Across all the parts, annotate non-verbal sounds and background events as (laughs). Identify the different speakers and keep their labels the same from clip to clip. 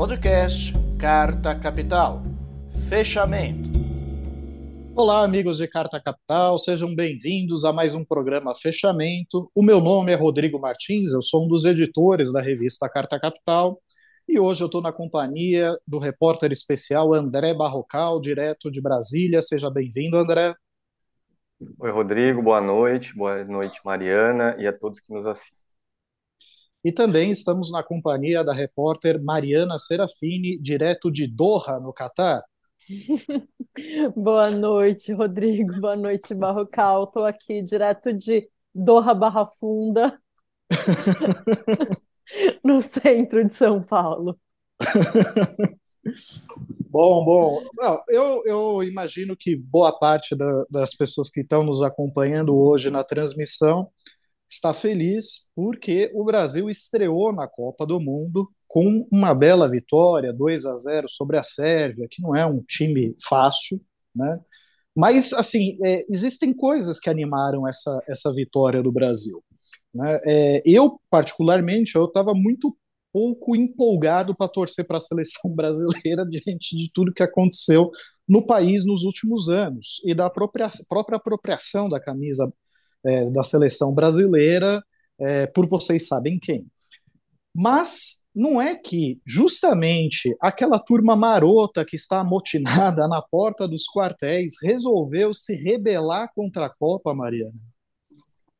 Speaker 1: Podcast Carta Capital. Fechamento. Olá, amigos de Carta Capital, sejam bem-vindos a mais um programa Fechamento. O meu nome é Rodrigo Martins, eu sou um dos editores da revista Carta Capital e hoje eu estou na companhia do repórter especial André Barrocal, direto de Brasília. Seja bem-vindo, André.
Speaker 2: Oi, Rodrigo, boa noite, boa noite, Mariana, e a todos que nos assistem.
Speaker 1: E também estamos na companhia da repórter Mariana Serafini, direto de Doha, no Catar. (laughs)
Speaker 3: Boa noite, Rodrigo. Boa noite, Barrocal. Estou aqui direto de Doha Barra Funda, (laughs) no centro de São Paulo. (laughs)
Speaker 1: Bom, bom. eu, eu imagino que boa parte da, das pessoas que estão nos acompanhando hoje na transmissão está feliz porque o Brasil estreou na Copa do Mundo com uma bela vitória, 2 a 0 sobre a Sérvia, que não é um time fácil, né? Mas, assim, é, existem coisas que animaram essa, essa vitória do Brasil. Né? É, eu, particularmente, eu estava muito pouco empolgado para torcer para a seleção (laughs) brasileira diante de tudo que aconteceu no país nos últimos anos e da própria, própria apropriação da camisa é, da seleção brasileira é, por vocês sabem quem. Mas não é que justamente aquela turma marota que está amotinada na porta dos quartéis resolveu se rebelar contra a Copa, Mariana?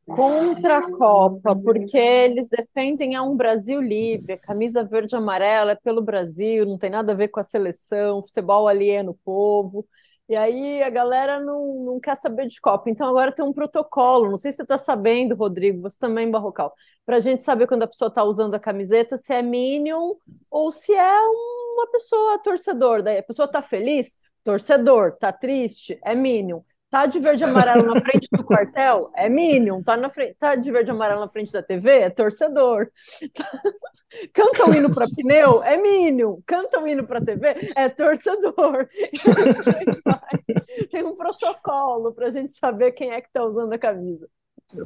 Speaker 3: Contra a Copa, porque eles defendem a um Brasil livre, a camisa verde e amarela é pelo Brasil, não tem nada a ver com a seleção, futebol ali é no povo. E aí a galera não, não quer saber de Copa. Então agora tem um protocolo. Não sei se você está sabendo, Rodrigo, você também, Barrocal, para a gente saber quando a pessoa está usando a camiseta, se é Minion ou se é uma pessoa torcedor. Daí a pessoa está feliz, torcedor, tá triste, é Minion. Tá de verde e amarelo na frente do quartel? É Minion. Tá, na frente, tá de verde e amarelo na frente da TV? É torcedor. (laughs) Canta o hino para pneu? É Minion. Canta o hino para TV? É torcedor. (laughs) Tem um protocolo para a gente saber quem é que está usando a camisa.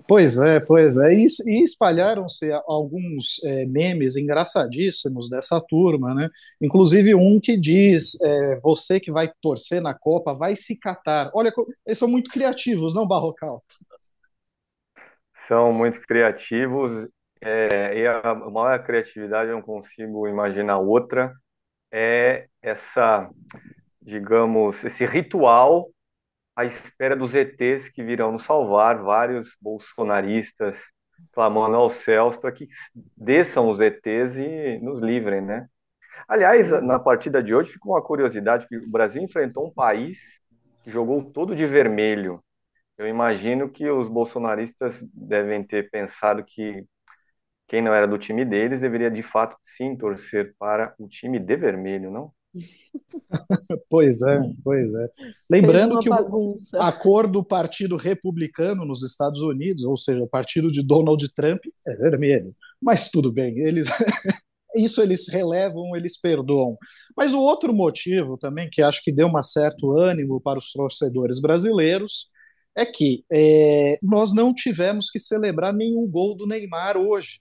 Speaker 1: Pois é, pois é. E, espalharam-se alguns é, memes engraçadíssimos dessa turma, né? Inclusive um que diz: é, você que vai torcer na Copa vai se catar. Olha, eles são muito criativos, não, Barrocal?
Speaker 2: São muito criativos. É, e a maior criatividade, eu não consigo imaginar outra, é essa, digamos, esse ritual à espera dos ETs que virão nos salvar, vários bolsonaristas clamando aos céus para que desçam os ETs e nos livrem, né? Aliás, na partida de hoje ficou uma curiosidade que o Brasil enfrentou um país que jogou todo de vermelho. Eu imagino que os bolsonaristas devem ter pensado que quem não era do time deles deveria de fato sim torcer para o time de vermelho, não? (laughs)
Speaker 1: pois é, pois é. Lembrando que o, a cor do Partido Republicano nos Estados Unidos, ou seja, o partido de Donald Trump, é vermelho. Mas tudo bem, eles (laughs) isso eles relevam, eles perdoam. Mas o outro motivo também, que acho que deu um certo ânimo para os torcedores brasileiros, é que é, nós não tivemos que celebrar nenhum gol do Neymar hoje.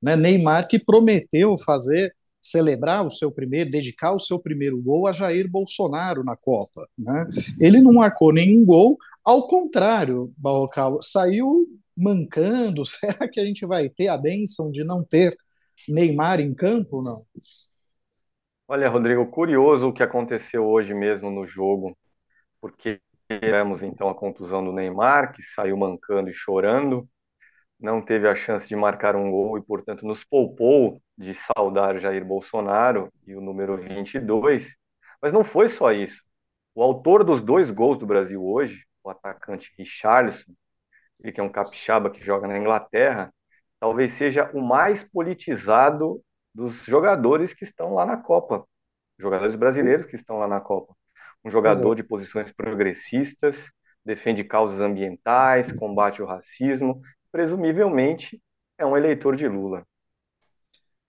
Speaker 1: Né? Neymar que prometeu fazer celebrar o seu primeiro, dedicar o seu primeiro gol a Jair Bolsonaro na Copa. Né? Ele não marcou nenhum gol, ao contrário, Barrocal, saiu mancando. (laughs) Será que a gente vai ter a bênção de não ter Neymar em campo não?
Speaker 2: Olha, Rodrigo, curioso o que aconteceu hoje mesmo no jogo, porque tivemos então a contusão do Neymar, que saiu mancando e chorando, não teve a chance de marcar um gol e, portanto, nos poupou de saudar Jair Bolsonaro e o número 22. Mas não foi só isso. O autor dos dois gols do Brasil hoje, o atacante Richarlison, ele que é um capixaba que joga na Inglaterra, talvez seja o mais politizado dos jogadores que estão lá na Copa, jogadores brasileiros que estão lá na Copa. Um jogador de posições progressistas, defende causas ambientais, combate o racismo presumivelmente é um eleitor de Lula.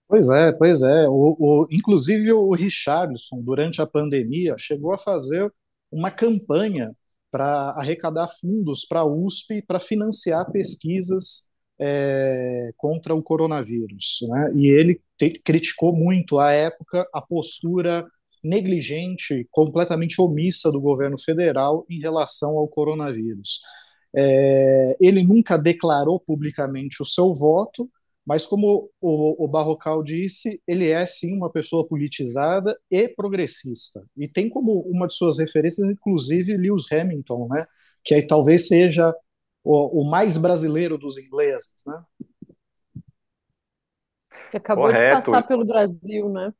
Speaker 1: Pois é, pois é. O, o, inclusive o Richardson, durante a pandemia, chegou a fazer uma campanha para arrecadar fundos para a USP para financiar pesquisas é, contra o coronavírus. Né? E ele te, criticou muito, à época, a postura negligente, completamente omissa do governo federal em relação ao coronavírus. É, ele nunca declarou publicamente o seu voto, mas como o, o Barrocal disse, ele é sim uma pessoa politizada e progressista. E tem como uma de suas referências, inclusive, Lewis Hamilton, né? que aí talvez seja o, o mais brasileiro dos ingleses. Né?
Speaker 3: Que acabou Correto. de passar pelo Brasil, né?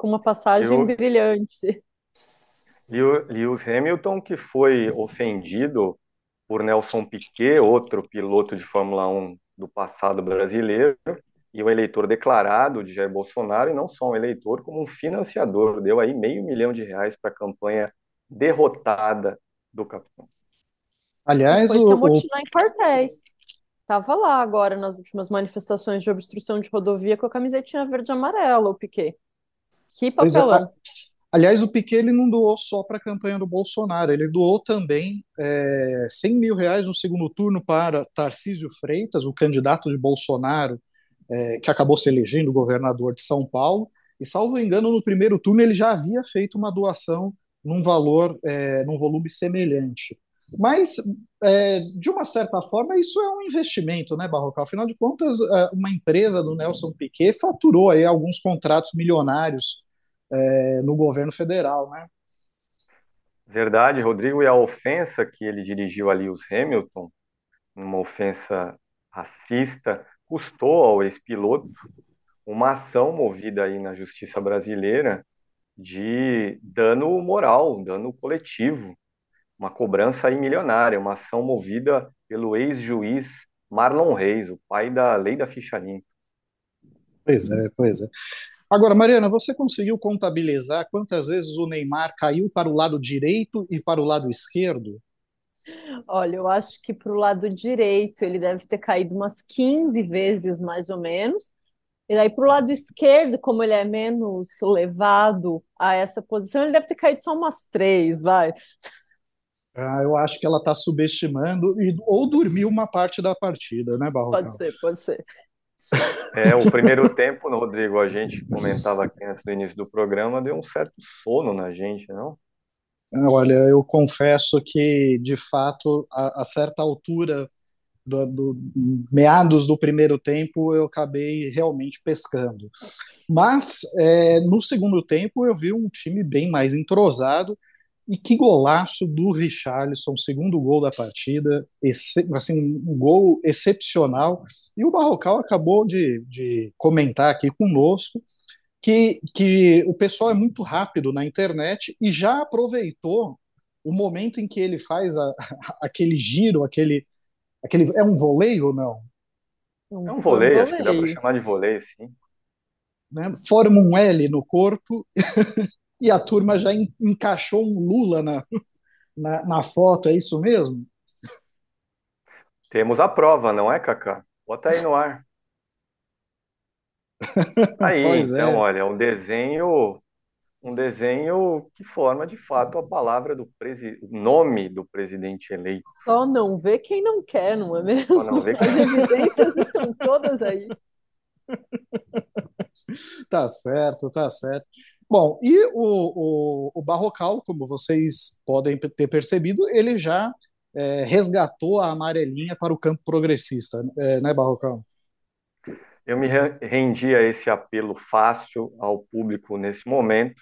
Speaker 3: com uma passagem Eu... brilhante.
Speaker 2: Lewis Hamilton, que foi ofendido por Nelson Piquet, outro piloto de Fórmula 1 do passado brasileiro, e o eleitor declarado de Jair Bolsonaro, e não só um eleitor, como um financiador, deu aí meio milhão de reais para a campanha derrotada do capitão.
Speaker 3: Aliás, foi o, se amotinar o... em quartéis. Estava lá agora nas últimas manifestações de obstrução de rodovia com a camisetinha verde e amarela, o Piquet. Que é, papelão.
Speaker 1: Aliás, o Piquet ele não doou só para a campanha do Bolsonaro, ele doou também é, 100 mil reais no segundo turno para Tarcísio Freitas, o candidato de Bolsonaro, é, que acabou se elegendo governador de São Paulo. E, salvo engano, no primeiro turno ele já havia feito uma doação num valor, é, num volume semelhante. Mas, é, de uma certa forma, isso é um investimento, né, Barrocal? Afinal de contas, é, uma empresa do Nelson Piquet faturou aí alguns contratos milionários é, no governo federal, né?
Speaker 2: Verdade, Rodrigo, e a ofensa que ele dirigiu a Lewis Hamilton, uma ofensa racista, custou ao ex-piloto uma ação movida aí na justiça brasileira de dano moral, dano coletivo, uma cobrança aí milionária, uma ação movida pelo ex-juiz Marlon Reis, o pai da lei da ficha limpa.
Speaker 1: Pois é, pois é. Agora, Mariana, você conseguiu contabilizar quantas vezes o Neymar caiu para o lado direito e para o lado esquerdo?
Speaker 3: Olha, eu acho que para o lado direito ele deve ter caído umas 15 vezes, mais ou menos. E daí para o lado esquerdo, como ele é menos levado a essa posição, ele deve ter caído só umas três, vai.
Speaker 1: Ah, eu acho que ela está subestimando e, ou dormiu uma parte da partida, né, Barroco?
Speaker 3: Pode ser, pode ser.
Speaker 2: É, o primeiro tempo, Rodrigo, a gente comentava aqui antes do início do programa, deu um certo sono na gente, não?
Speaker 1: Olha, eu confesso que, de fato, a, a certa altura do, do, meados do primeiro tempo, eu acabei realmente pescando. Mas, é, no segundo tempo, eu vi um time bem mais entrosado e que golaço do Richarlison, segundo gol da partida, assim, um gol excepcional. E o Barrocal acabou de, de comentar aqui conosco que, que o pessoal é muito rápido na internet e já aproveitou o momento em que ele faz a, (laughs) aquele giro, aquele, aquele. É um voleio ou não?
Speaker 2: É um voleio, acho que dá para chamar de voleio, sim.
Speaker 1: Né? Forma um L no corpo (laughs) e a turma já encaixou um Lula na, na, na foto, é isso mesmo?
Speaker 2: Temos a prova, não é, Cacá? Bota aí no ar. Aí, (laughs) pois então, é. olha, é um desenho, um desenho que forma de fato a palavra do presi... nome do presidente eleito.
Speaker 3: Só não vê quem não quer, não é mesmo? Só não vê quem... As evidências estão todas aí. (laughs)
Speaker 1: Tá certo, tá certo. Bom, e o, o, o Barrocal, como vocês podem ter percebido, ele já é, resgatou a amarelinha para o campo progressista, é, né, Barrocal?
Speaker 2: Eu me rendi a esse apelo fácil ao público nesse momento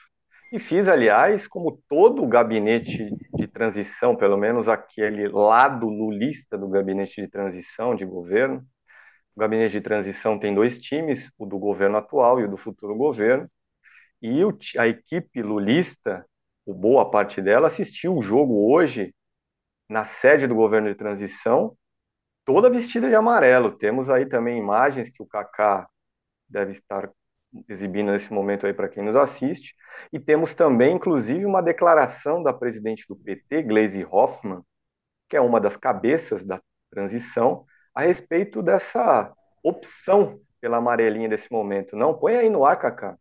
Speaker 2: e fiz, aliás, como todo o gabinete de transição, pelo menos aquele lado lulista do gabinete de transição de governo. O gabinete de transição tem dois times, o do governo atual e o do futuro governo. E o, a equipe lulista, boa parte dela, assistiu o jogo hoje na sede do governo de transição, toda vestida de amarelo. Temos aí também imagens que o Kaká deve estar exibindo nesse momento aí para quem nos assiste. E temos também, inclusive, uma declaração da presidente do PT, Gleisi Hoffmann, que é uma das cabeças da transição, a respeito dessa opção pela amarelinha desse momento. Não, põe aí no ar, Kaká.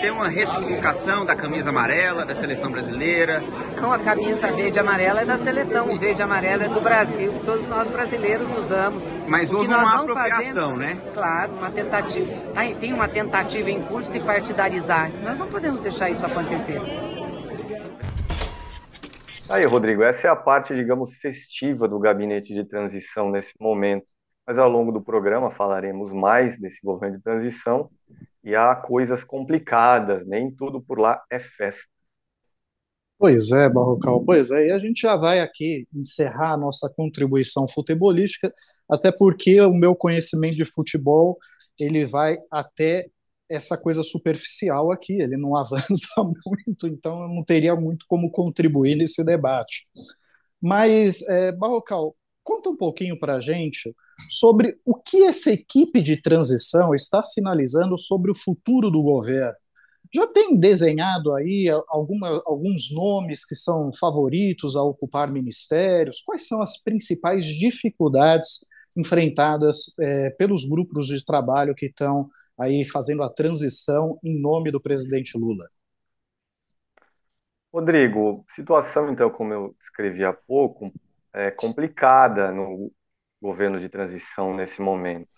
Speaker 4: Tem uma ressignificação da camisa amarela da seleção brasileira?
Speaker 5: Não, a camisa verde e amarela é da seleção, o verde e amarela é do Brasil, que todos nós brasileiros usamos.
Speaker 4: Mas houve uma apropriação,
Speaker 5: fazendo,
Speaker 4: né?
Speaker 5: Claro, uma tentativa. Tem uma tentativa em curso de partidarizar. Nós não podemos deixar isso acontecer.
Speaker 2: Aí, Rodrigo, essa é a parte, digamos, festiva do gabinete de transição nesse momento. Mas ao longo do programa falaremos mais desse governo de transição e há coisas complicadas, nem tudo por lá é festa.
Speaker 1: Pois é, Barrocal, pois é, e a gente já vai aqui encerrar a nossa contribuição futebolística, até porque o meu conhecimento de futebol, ele vai até essa coisa superficial aqui, ele não (laughs) avança muito, então eu não teria muito como contribuir nesse debate. Mas, é, Barrocal, conta um pouquinho para a gente sobre o que essa equipe de transição está sinalizando sobre o futuro do governo. Já tem desenhado aí alguma, alguns nomes que são favoritos a ocupar ministérios? Quais são as principais dificuldades enfrentadas é, pelos grupos de trabalho que estão aí fazendo a transição em nome do presidente Lula?
Speaker 2: Rodrigo, situação então, como eu escrevi há pouco, é complicada no governo de transição nesse momento.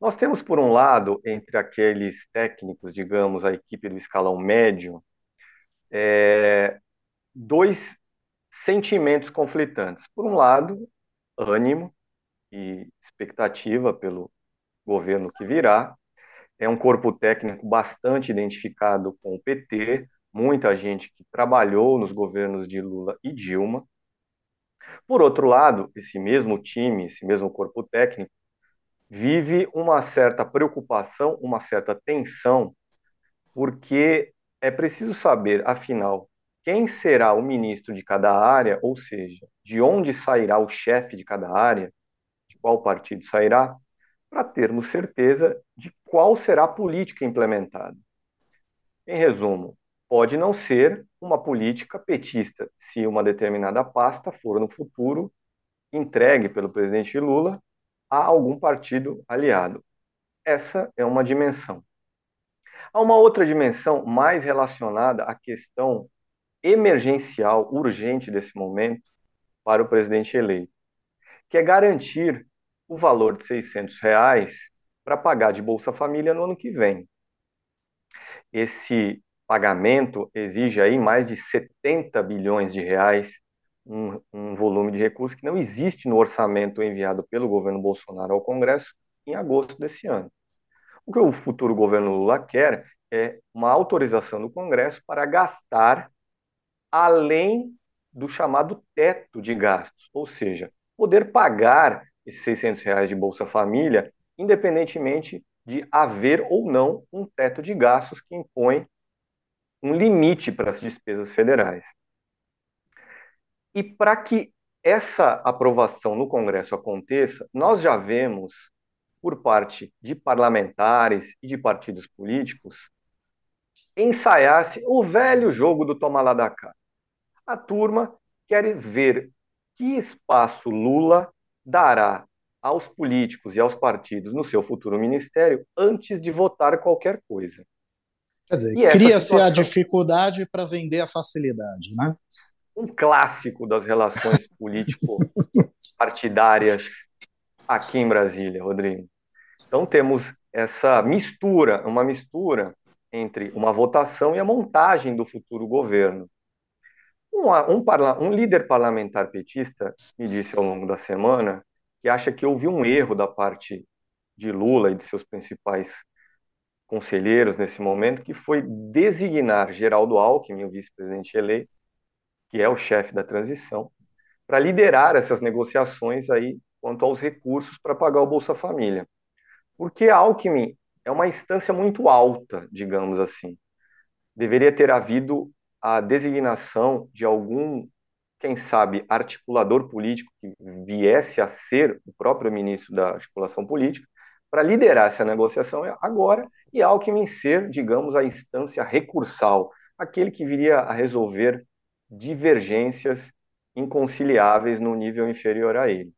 Speaker 2: Nós temos, por um lado, entre aqueles técnicos, digamos, a equipe do escalão médio, é, dois sentimentos conflitantes. Por um lado, ânimo e expectativa pelo governo que virá, é um corpo técnico bastante identificado com o PT, muita gente que trabalhou nos governos de Lula e Dilma. Por outro lado, esse mesmo time, esse mesmo corpo técnico, vive uma certa preocupação, uma certa tensão, porque é preciso saber, afinal, quem será o ministro de cada área, ou seja, de onde sairá o chefe de cada área, de qual partido sairá, para termos certeza de qual será a política implementada. Em resumo, pode não ser uma política petista, se uma determinada pasta for no futuro entregue pelo presidente Lula a algum partido aliado. Essa é uma dimensão. Há uma outra dimensão mais relacionada à questão emergencial, urgente desse momento para o presidente eleito, que é garantir o valor de 600 reais para pagar de Bolsa Família no ano que vem. Esse pagamento exige aí mais de 70 bilhões de reais, um, um volume de recursos que não existe no orçamento enviado pelo governo Bolsonaro ao Congresso em agosto desse ano. O que o futuro governo Lula quer é uma autorização do Congresso para gastar além do chamado teto de gastos, ou seja, poder pagar esses 600 reais de Bolsa Família, independentemente de haver ou não um teto de gastos que impõe um limite para as despesas federais. E para que essa aprovação no Congresso aconteça, nós já vemos, por parte de parlamentares e de partidos políticos, ensaiar-se o velho jogo do toma lá da cá. A turma quer ver que espaço Lula dará aos políticos e aos partidos no seu futuro ministério antes de votar qualquer coisa.
Speaker 1: Quer dizer, cria-se situação... a dificuldade para vender a facilidade, né?
Speaker 2: Um clássico das relações (laughs) político-partidárias aqui em Brasília, Rodrigo. Então temos essa mistura, uma mistura entre uma votação e a montagem do futuro governo. Um, um, um, líder parlamentar petista me disse ao longo da semana que acha que houve um erro da parte de Lula e de seus principais conselheiros nesse momento, que foi designar Geraldo Alckmin, o vice-presidente eleito, que é o chefe da transição, para liderar essas negociações aí quanto aos recursos para pagar o Bolsa Família. Porque Alckmin é uma instância muito alta, digamos assim. Deveria ter havido a designação de algum, quem sabe, articulador político que viesse a ser o próprio ministro da articulação política, para liderar essa negociação agora e Alckmin ser, digamos, a instância recursal, aquele que viria a resolver divergências inconciliáveis no nível inferior a ele.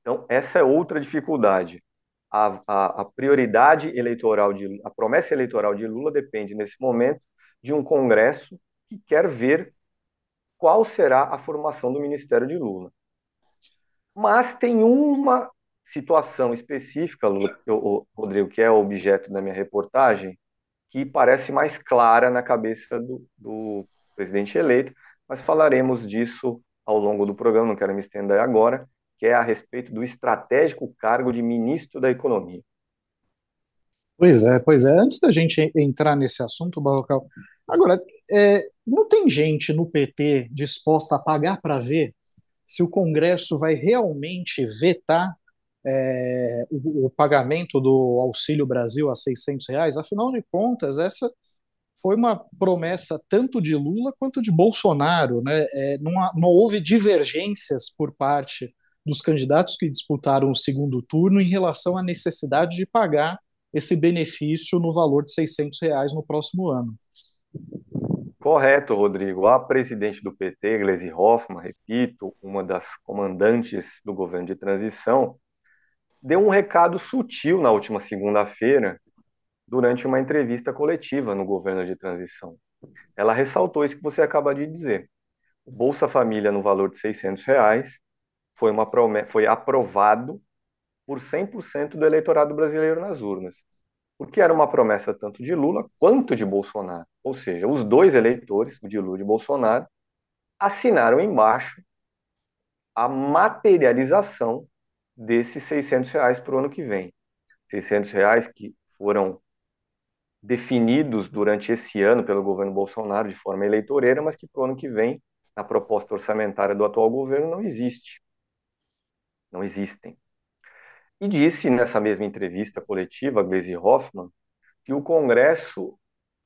Speaker 2: Então, essa é outra dificuldade. a, a, a prioridade eleitoral, de, a promessa eleitoral de Lula depende, nesse momento, de um Congresso que quer ver qual será a formação do Ministério de Lula. Mas tem uma situação específica, Rodrigo, que é o objeto da minha reportagem, que parece mais clara na cabeça do, do presidente eleito, mas falaremos disso ao longo do programa, não quero me estender agora, que é a respeito do estratégico cargo de ministro da Economia.
Speaker 1: Pois é, pois é. Antes da gente entrar nesse assunto, Barrocal, agora, é, não tem gente no PT disposta a pagar para ver se o Congresso vai realmente vetar é, o, o, pagamento do Auxílio Brasil a 600 reais? Afinal de contas, essa foi uma promessa tanto de Lula quanto de Bolsonaro. Né? É, não, não houve divergências por parte dos candidatos que disputaram o segundo turno em relação à necessidade de pagar esse benefício no valor de 600 reais no próximo ano.
Speaker 2: Correto, Rodrigo. A presidente do PT, Gleisi Hoffmann, repito, uma das comandantes do governo de transição, deu um recado sutil na última segunda-feira, durante uma entrevista coletiva no governo de transição. Ela ressaltou isso que você acaba de dizer. O Bolsa Família no valor de 600 reais foi, uma foi aprovado por 100% do eleitorado brasileiro nas urnas, porque era uma promessa tanto de Lula quanto de Bolsonaro. Ou seja, os dois eleitores, o de Lula e de Bolsonaro, assinaram embaixo a materialização desses 600 reais para o ano que vem. 600 reais que foram definidos durante esse ano pelo governo Bolsonaro de forma eleitoreira, mas que para o ano que vem, na proposta orçamentária do atual governo, não existe não existem. E disse nessa mesma entrevista coletiva, Gleisi Hoffmann, que o Congresso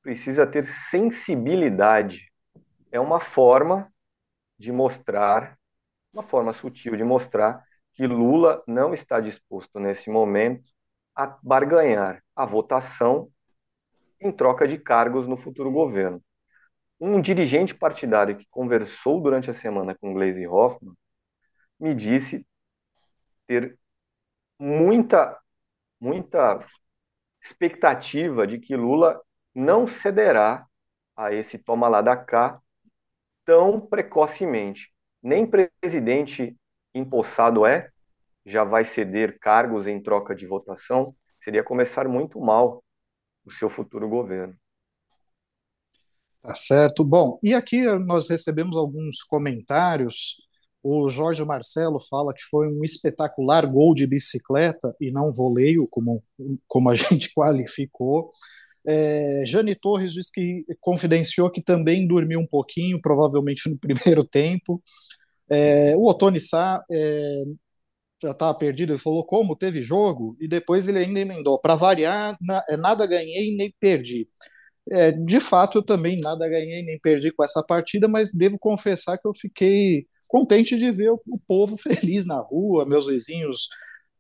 Speaker 2: precisa ter sensibilidade. É uma forma de mostrar, uma forma sutil de mostrar que Lula não está disposto nesse momento a barganhar a votação em troca de cargos no futuro governo. Um dirigente partidário que conversou durante a semana com Gleisi Hoffmann me disse ter muita, muita expectativa de que Lula não cederá a esse toma lá da cá tão precocemente. Nem presidente empossado é, já vai ceder cargos em troca de votação, seria começar muito mal o seu futuro governo.
Speaker 1: Tá certo. Bom, e aqui nós recebemos alguns comentários o Jorge Marcelo fala que foi um espetacular gol de bicicleta e não voleio, como, como a (laughs) gente qualificou. É, Jane Torres diz que confidenciou que também dormiu um pouquinho, provavelmente no primeiro tempo. É, o Otoni Sá é, já estava perdido, ele falou como teve jogo, e depois ele ainda emendou. Para variar, na, é, nada ganhei nem perdi. É, de fato, eu também nada ganhei nem perdi com essa partida, mas devo confessar que eu fiquei contente de ver o, o povo (laughs) feliz na rua, meus vizinhos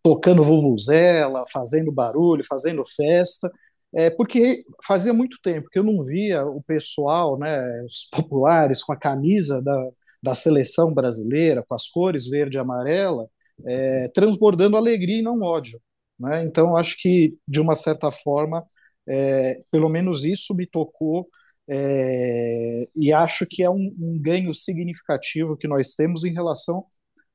Speaker 1: tocando vuvuzela, fazendo barulho, fazendo festa, é, porque fazia muito tempo que eu não via o pessoal, né, os populares, com a camisa da, da seleção brasileira, com as cores verde e amarela, é, transbordando alegria e não ódio. Né? Então, acho que, de uma certa forma, é, pelo menos isso me tocou é, e acho que é um, um, ganho significativo que nós temos em relação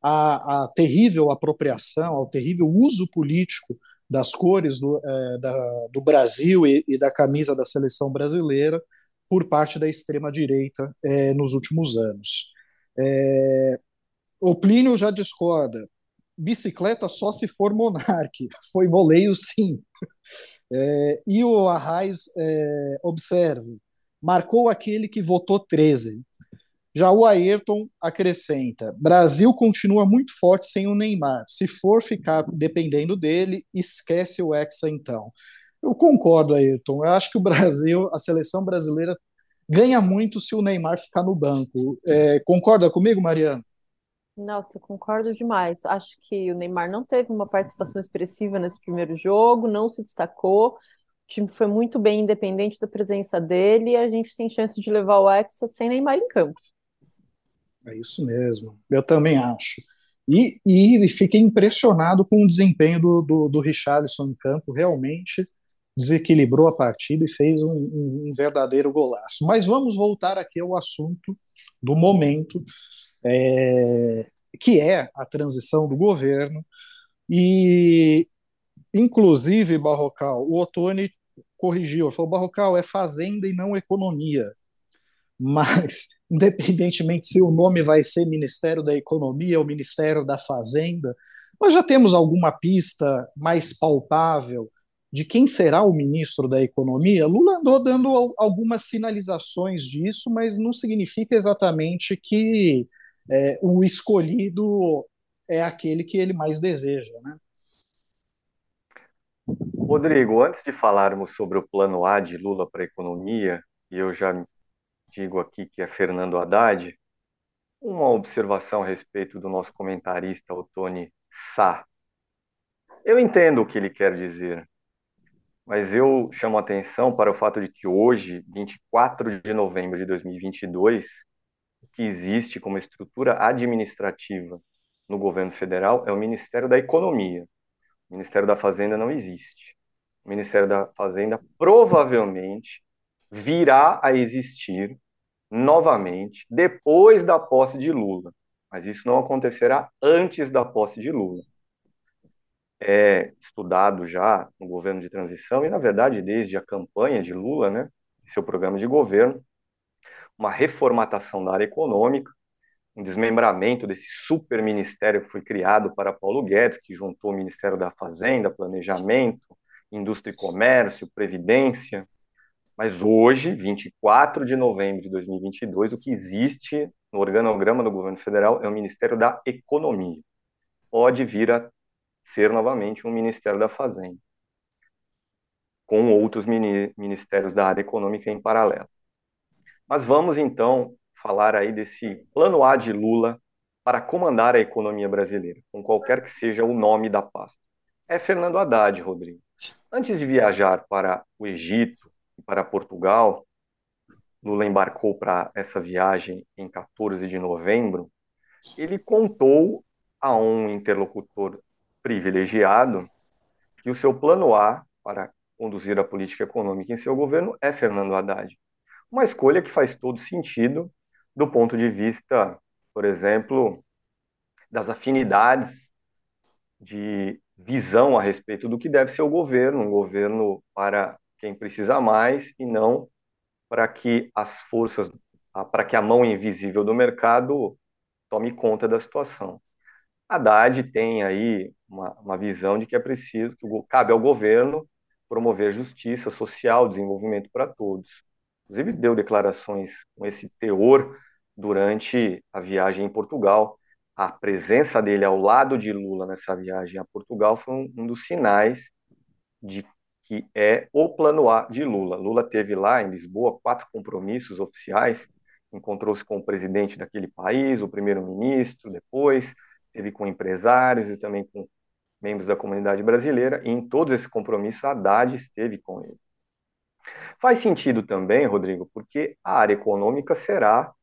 Speaker 1: à, à, terrível apropriação, ao terrível uso político das cores do, é, da, do Brasil e, e, da camisa da seleção brasileira por parte da extrema-direita é, nos últimos anos. É, o Plínio já discorda. Bicicleta só se for monarque. (laughs) Foi voleio, sim. (laughs) É, e o Arraes é, observe, marcou aquele que votou 13. Já o Ayrton acrescenta: Brasil continua muito forte sem o Neymar. Se for ficar dependendo dele, esquece o Hexa então. Eu concordo, Ayrton. Eu acho que o Brasil, a seleção brasileira, ganha muito se o Neymar ficar no banco. É, concorda comigo, Mariana?
Speaker 3: Nossa, concordo demais. Acho que o Neymar não teve uma participação expressiva nesse primeiro jogo, não se destacou. O time foi muito bem independente da presença dele e a gente tem chance de levar o Hexa sem Neymar em campo.
Speaker 1: É isso mesmo. Eu também acho. E, e fiquei impressionado com o desempenho do, do, do Richarlison em campo, realmente desequilibrou a partida e fez um, um, um, verdadeiro golaço. Mas vamos voltar aqui ao assunto do momento, é, que é a transição do governo. E, inclusive, Barrocal, o Ottoni corrigiu, falou, Barrocal, é fazenda e não economia. Mas, (laughs) independentemente se o nome vai ser Ministério da Economia ou Ministério da Fazenda, nós já temos alguma pista mais palpável de quem será o ministro da Economia, Lula andou dando algumas sinalizações disso, mas não significa exatamente que é, o escolhido é aquele que ele mais deseja. Né?
Speaker 2: Rodrigo, antes de falarmos sobre o plano A de Lula para a economia, e eu já digo aqui que é Fernando Haddad, uma observação a respeito do nosso comentarista, o Tony Sá. Eu entendo o que ele quer dizer, mas eu chamo a atenção para o fato de que hoje, 24 de novembro de 2022, o que existe como estrutura administrativa no governo federal é o Ministério da Economia. O Ministério da Fazenda não existe. O Ministério da Fazenda provavelmente virá a existir novamente depois da posse de Lula, mas isso não acontecerá antes da posse de Lula é estudado já no governo de transição e, na verdade, desde a campanha de Lula, né, seu programa de governo, uma reformatação da área econômica, um desmembramento desse super ministério que foi criado para Paulo Guedes, que juntou o Ministério da Fazenda, Planejamento, Indústria e Comércio, Previdência. Mas hoje, 24 de novembro de 2022, o que existe no organograma do governo federal é o Ministério da Economia. Pode vir a ser novamente um Ministério da Fazenda, com outros ministérios da área econômica em paralelo. Mas vamos então falar aí desse plano A de Lula para comandar a economia brasileira, com qualquer que seja o nome da pasta. É Fernando Haddad, Rodrigo. Antes de viajar para o Egito e para Portugal, Lula embarcou para essa viagem em 14 de novembro. Ele contou a um interlocutor privilegiado que o seu plano A para conduzir a política econômica em seu governo é Fernando Haddad. Uma escolha que faz todo sentido do ponto de vista, por exemplo, das afinidades de visão a respeito do que deve ser o governo, um governo para quem precisa mais e não para que as forças, para que a mão invisível do mercado tome conta da situação. Haddad tem aí uma, uma visão de que é preciso, que cabe ao governo promover justiça social, desenvolvimento para todos. Inclusive, deu declarações com esse teor durante a viagem em Portugal. A presença dele ao lado de Lula nessa viagem a Portugal foi um, um dos sinais de que é o plano A de Lula. Lula teve lá em Lisboa quatro compromissos oficiais, encontrou-se com o presidente daquele país, o primeiro-ministro, depois esteve com empresários e também com membros da comunidade brasileira, e em todos esses compromissos Haddad esteve com ele. Faz sentido também, Rodrigo, porque a área econômica será,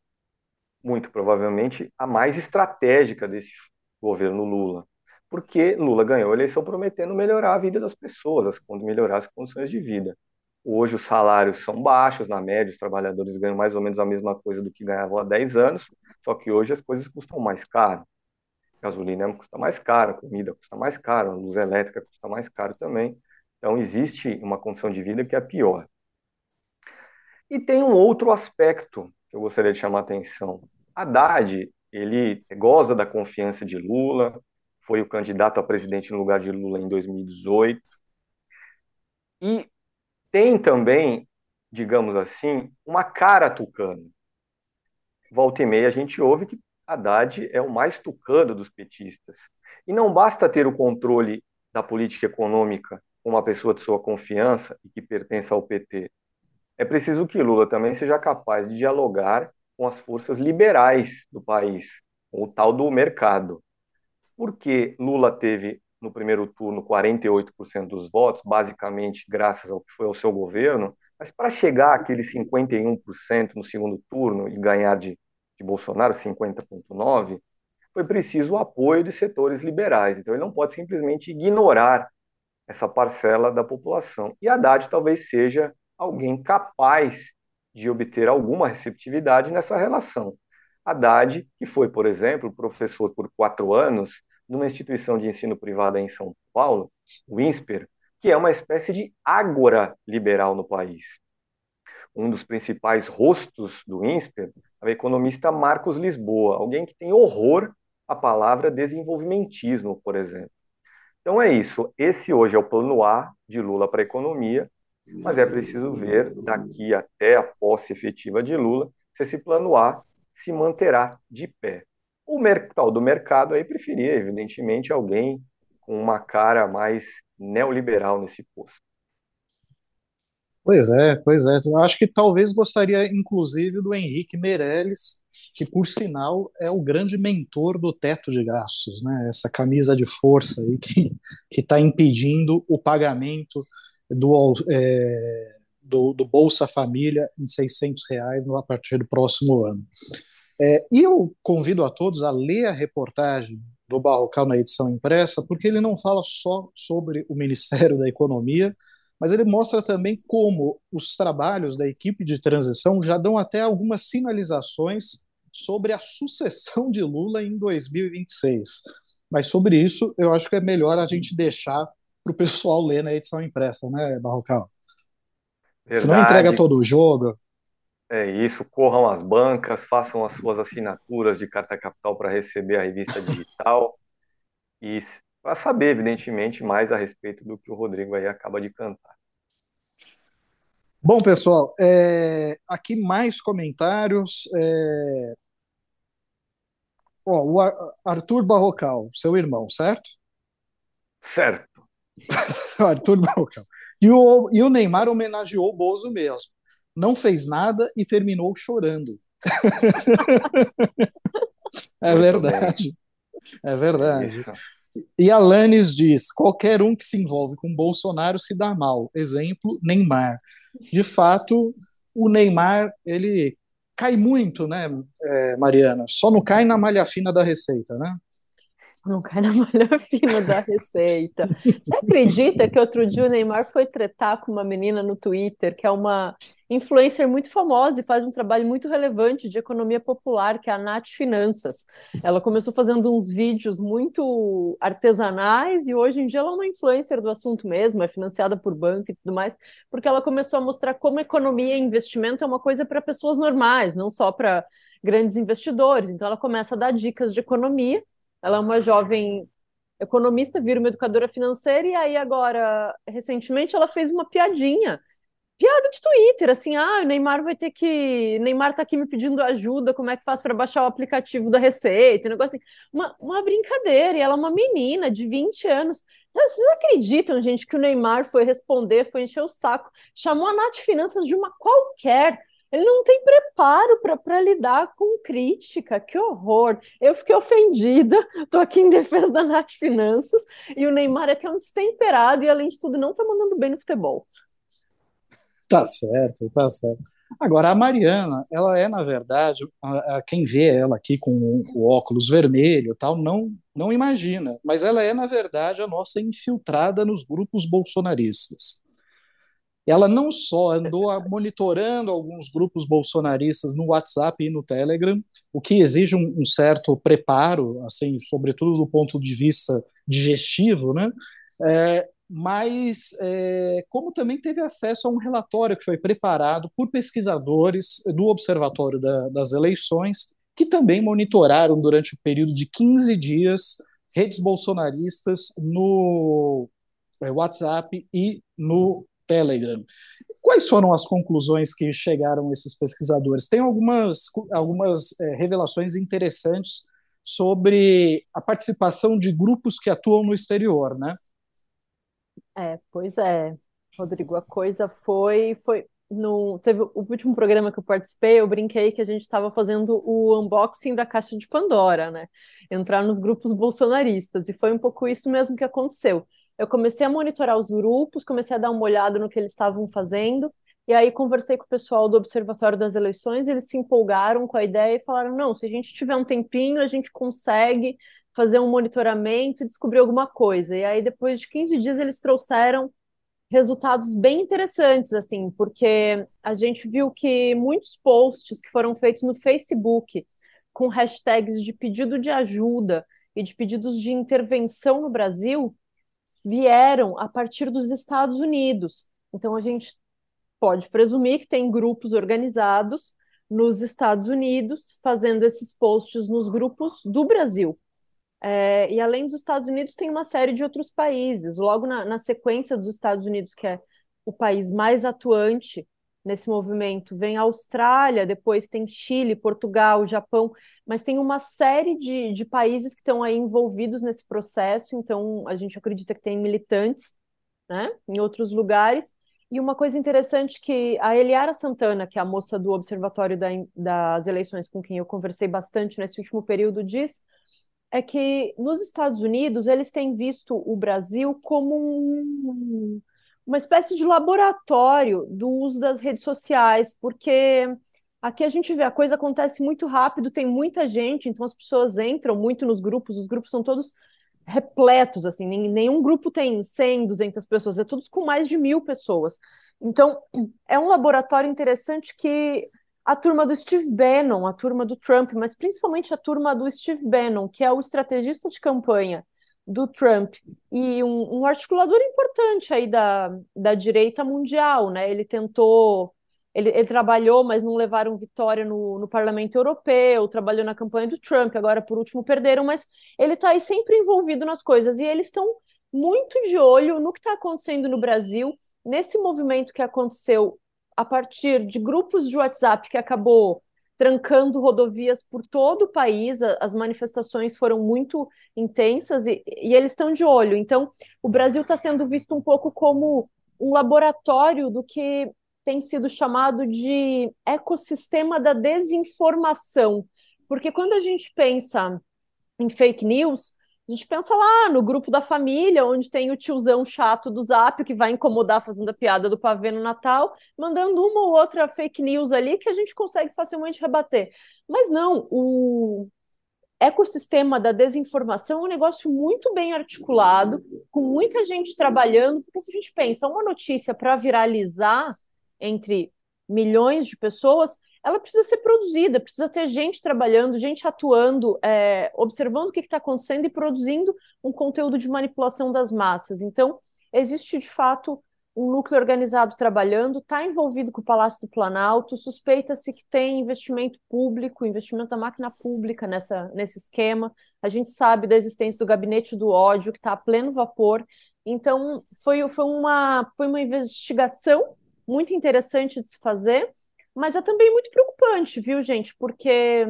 Speaker 2: muito provavelmente, a mais estratégica desse governo Lula, porque Lula ganhou a eleição prometendo melhorar a vida das pessoas, melhorar as condições de vida. Hoje os salários são baixos, na média os trabalhadores ganham mais ou menos a mesma coisa do que ganhavam há 10 anos, só que hoje as coisas custam mais caro gasolina custa mais caro, comida custa mais caro, luz elétrica custa mais caro também. Então, existe uma condição de vida que é pior. E tem um outro aspecto que eu gostaria de chamar a atenção. Haddad, ele goza da confiança de Lula, foi o candidato a presidente no lugar de Lula em 2018. E tem também, digamos assim, uma cara tucana. Volta e meia a gente ouve que Haddad é o mais tucano dos petistas. E não basta ter o controle da política econômica com uma pessoa de sua confiança e que pertença ao PT. É preciso que Lula também seja capaz de dialogar com as forças liberais do país, o tal do mercado. Porque Lula teve no primeiro turno 48% dos votos, basicamente graças ao que foi ao seu governo, mas para chegar àqueles 51% no segundo turno e ganhar de de Bolsonaro, 50,9%, foi preciso o apoio de setores liberais. Então, ele não pode simplesmente ignorar essa parcela da população. E Haddad talvez seja alguém capaz de obter alguma receptividade nessa relação. Haddad, que foi, por exemplo, professor por quatro anos numa instituição de ensino privada em São Paulo, o INSPER, que é uma espécie de ágora liberal no país. Um dos principais rostos do INSPER é o economista Marcos Lisboa, alguém que tem horror à palavra desenvolvimentismo, por exemplo. Então é isso. Esse hoje é o plano A de Lula para a economia, mas é preciso ver daqui até a posse efetiva de Lula se esse plano A se manterá de pé. O tal do mercado aí preferia, evidentemente, alguém com uma cara mais neoliberal nesse posto.
Speaker 1: Pois é, pois é. Eu acho que talvez gostaria, inclusive, do Henrique Meirelles, que, por sinal, é o grande mentor do teto de gastos, né? Essa camisa de força aí que está impedindo o pagamento do, é, do, do, Bolsa Família em 600 reais a partir do próximo ano. É, e eu convido a todos a ler a reportagem do Barrocal na edição impressa, porque ele não fala só sobre o Ministério da Economia, mas ele mostra também como os trabalhos da equipe de transição já dão até algumas sinalizações sobre a sucessão de Lula em 2026. Mas sobre isso, eu acho que é melhor a gente deixar para o pessoal ler na edição impressa, né, Barrocal? Verdade. Senão entrega todo o jogo.
Speaker 2: É isso, corram as bancas, façam as suas assinaturas de carta capital para receber a revista digital e para saber, evidentemente, mais a respeito do que o Rodrigo aí acaba de cantar.
Speaker 1: Bom, pessoal, é, aqui mais comentários. É... Ó, o Arthur Barrocal, seu irmão, certo?
Speaker 2: Certo. (laughs)
Speaker 1: Arthur Barrocal. E o, e o Neymar homenageou o Bozo mesmo. Não fez nada e terminou chorando. (laughs) é verdade. É verdade. Isso. E a Lannis diz: qualquer um que se envolve com Bolsonaro se dá mal. Exemplo, Neymar. De fato, o Neymar ele cai muito, né, é, Mariana? Só não cai na malha fina da receita, né?
Speaker 3: Não (laughs) cai na malha fina da receita. Você acredita que outro dia o Neymar foi tretar com uma menina no Twitter, que é uma influencer muito famosa e faz um trabalho muito relevante de economia popular, que é a Nath Finanças. Ela começou fazendo uns vídeos muito artesanais e hoje em dia ela é uma influencer do assunto mesmo, é financiada por banco e tudo mais, porque ela começou a mostrar como economia e investimento é uma coisa para pessoas normais, não só para grandes investidores. Então ela começa a dar dicas de economia ela é uma jovem economista, vira uma educadora financeira, e aí agora, recentemente, ela fez uma piadinha. Piada de Twitter, assim, ah, o Neymar vai ter que. Neymar tá aqui me pedindo ajuda, como é que faz para baixar o aplicativo da Receita? Um negócio assim. Uma, uma brincadeira, e ela é uma menina de 20 anos. Vocês acreditam, gente, que o Neymar foi responder, foi encher o saco, chamou a Nath Finanças de uma qualquer ele não tem preparo para lidar com crítica, que horror. Eu fiquei ofendida, (laughs) estou aqui em defesa da Nath Finanças, e o Neymar é que é um destemperado e, além de tudo, não está mandando bem no futebol.
Speaker 1: Tá certo, tá certo. Agora, a Mariana, ela é, na verdade, a, a quem vê ela aqui com o, o óculos vermelho tal, não, não imagina, mas ela é, na verdade, a nossa infiltrada nos grupos bolsonaristas ela não só andou monitorando alguns grupos bolsonaristas no WhatsApp e no Telegram, o que exige um, um, certo preparo, assim, sobretudo do ponto de vista digestivo, né? É, mas é, como também teve acesso a um relatório que foi preparado por pesquisadores do Observatório da, das Eleições, que também monitoraram durante o período de 15 dias redes bolsonaristas no é, WhatsApp e no Telegram. Quais foram as conclusões que chegaram esses pesquisadores? Tem algumas, algumas é, revelações interessantes sobre a participação de grupos que atuam no exterior, né?
Speaker 3: É, pois é, Rodrigo, a coisa foi, foi no teve o último programa que eu participei, eu brinquei que a gente estava fazendo o unboxing da caixa de Pandora, né? Entrar nos grupos bolsonaristas e foi um pouco isso mesmo que aconteceu eu comecei a monitorar os grupos, comecei a dar uma olhada no que eles estavam fazendo, E aí conversei com o pessoal do Observatório das Eleições, eles se empolgaram com a ideia e falaram: não, se a gente tiver um tempinho, a gente consegue fazer um monitoramento e descobrir alguma coisa. E aí, depois de 15 dias, eles trouxeram resultados bem interessantes, assim, porque a gente viu que muitos posts que foram feitos no Facebook com hashtags de pedido de ajuda e de pedidos de intervenção no Brasil vieram a partir dos Estados Unidos. Então a gente pode presumir que tem grupos organizados nos Estados Unidos fazendo esses posts nos grupos do Brasil. É, e além dos Estados Unidos, tem uma série de outros países. Logo na, na, sequência dos Estados Unidos, que é o país mais atuante nesse movimento, vem a Austrália, depois tem Chile, Portugal, Japão, mas tem uma série de, de países que estão aí envolvidos nesse processo. Então, a gente acredita que tem militantes né, em outros lugares. E uma coisa interessante que a Eliara Santana, que é a moça do Observatório da, das Eleições, com quem eu conversei bastante nesse último período, diz é que nos Estados Unidos eles têm visto o Brasil como um, uma espécie de laboratório do uso das redes sociais, porque aqui a gente vê a coisa acontece muito rápido, tem muita gente, então as pessoas entram muito nos grupos, os grupos são todos repletos, assim, nenhum grupo tem 100, 200 pessoas, é todos com mais de mil pessoas. Então, (clears throat) é um laboratório interessante que a turma do Steve Bannon, a turma do Trump, mas principalmente a turma do Steve Bannon, que é o estrategista de campanha do Trump e um, um articulador importante aí da, da direita mundial, né? Ele tentou, ele, ele trabalhou, mas não levaram vitória no, no Parlamento Europeu, trabalhou na campanha do Trump, agora por último perderam, mas ele está aí sempre envolvido nas coisas e eles estão muito de olho no que está acontecendo no Brasil, nesse movimento que aconteceu a partir de grupos de WhatsApp que acabou trancando rodovias por todo o país, as manifestações foram muito intensas e, e eles estão de olho. Então, o Brasil está sendo visto um pouco como um laboratório do que tem sido chamado de ecossistema da desinformação. Porque quando a gente pensa em fake news, a gente pensa lá no grupo da família, onde tem o tiozão chato do Zap que vai incomodar fazendo a piada do pavê no Natal, mandando uma ou outra fake news ali que a gente consegue facilmente rebater. Mas não, o ecossistema da desinformação é um negócio muito bem articulado, com muita gente trabalhando, porque se a gente pensa uma notícia para viralizar entre milhões de pessoas, ela precisa ser produzida, precisa ter gente trabalhando, gente atuando, é, observando o que está acontecendo e produzindo um conteúdo de manipulação das massas. Então, existe de fato um núcleo organizado trabalhando, está envolvido com o Palácio do Planalto, suspeita-se que tem investimento público, investimento da máquina pública nessa, nesse esquema. A gente sabe da existência do gabinete do ódio, que está a pleno vapor. Então, foi, foi, uma, foi uma investigação muito interessante de se fazer mas é também muito preocupante, viu, gente? Porque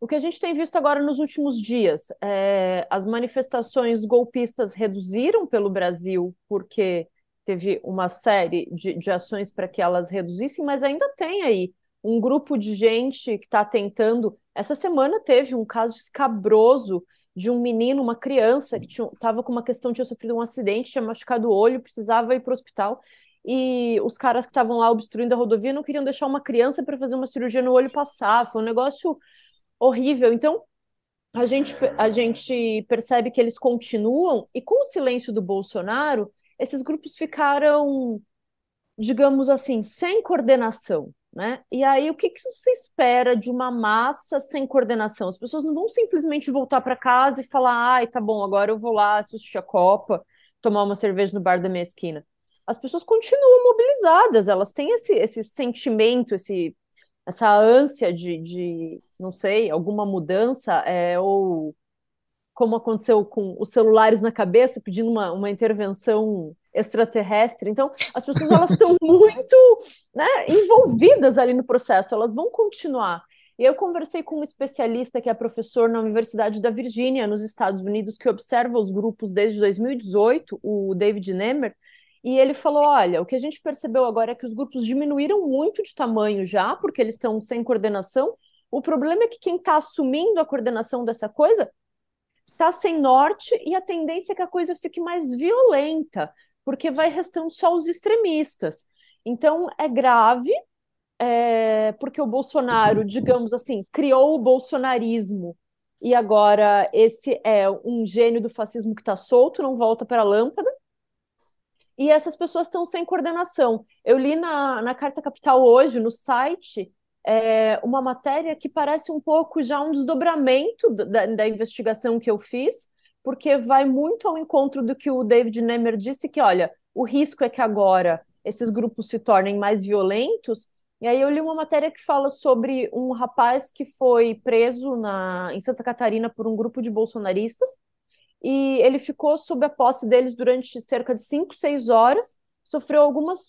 Speaker 3: o que a gente tem visto agora nos últimos dias, é, as manifestações golpistas reduziram pelo Brasil, porque teve uma série de, de ações para que elas reduzissem, mas ainda tem aí um grupo de gente que está tentando. Essa semana teve um caso escabroso de um menino, uma criança, que estava com uma questão, tinha sofrido um acidente, tinha machucado o olho, precisava ir para o hospital e os caras que estavam lá obstruindo a rodovia não queriam deixar uma criança para fazer uma cirurgia no olho passar. Foi um negócio horrível. Então, a gente, a gente percebe que eles continuam, e com o silêncio do Bolsonaro, esses grupos ficaram, digamos assim, sem coordenação. Né? E aí, o que, que você espera de uma massa sem coordenação? As pessoas não vão simplesmente voltar para casa e falar: ai, tá bom, agora eu vou lá assistir a Copa, tomar uma cerveja no bar da minha esquina as pessoas continuam mobilizadas, elas têm esse, esse sentimento, esse, essa ânsia de, de, não sei, alguma mudança, é, ou como aconteceu com os celulares na cabeça, pedindo uma, uma intervenção extraterrestre. Então, as pessoas elas estão (laughs) muito né, envolvidas ali no processo, elas vão continuar. E eu conversei com um especialista que é professor na Universidade da Virgínia, nos Estados Unidos, que observa os grupos desde 2018, o David Nemer, e ele falou: olha, o que a gente percebeu agora é que os grupos diminuíram muito de tamanho já, porque eles estão sem coordenação. O problema é que quem está assumindo a coordenação dessa coisa está sem norte e a tendência é que a coisa fique mais violenta, porque vai restando só os extremistas. Então, é grave, é, porque o Bolsonaro, digamos assim, criou o bolsonarismo e agora esse é um gênio do fascismo que está solto, não volta para a lâmpada. E essas pessoas estão sem coordenação. Eu li na, na Carta Capital hoje, no site, é, uma matéria que parece um pouco já um desdobramento da, da investigação que eu fiz, porque vai muito ao encontro do que o David Nemer disse, que, olha, o risco é que agora esses grupos se tornem mais violentos e aí eu li uma matéria que fala sobre um rapaz que foi preso na, em Santa Catarina por um grupo de bolsonaristas e ele ficou sob a posse deles durante cerca de 5, 6 horas, sofreu algumas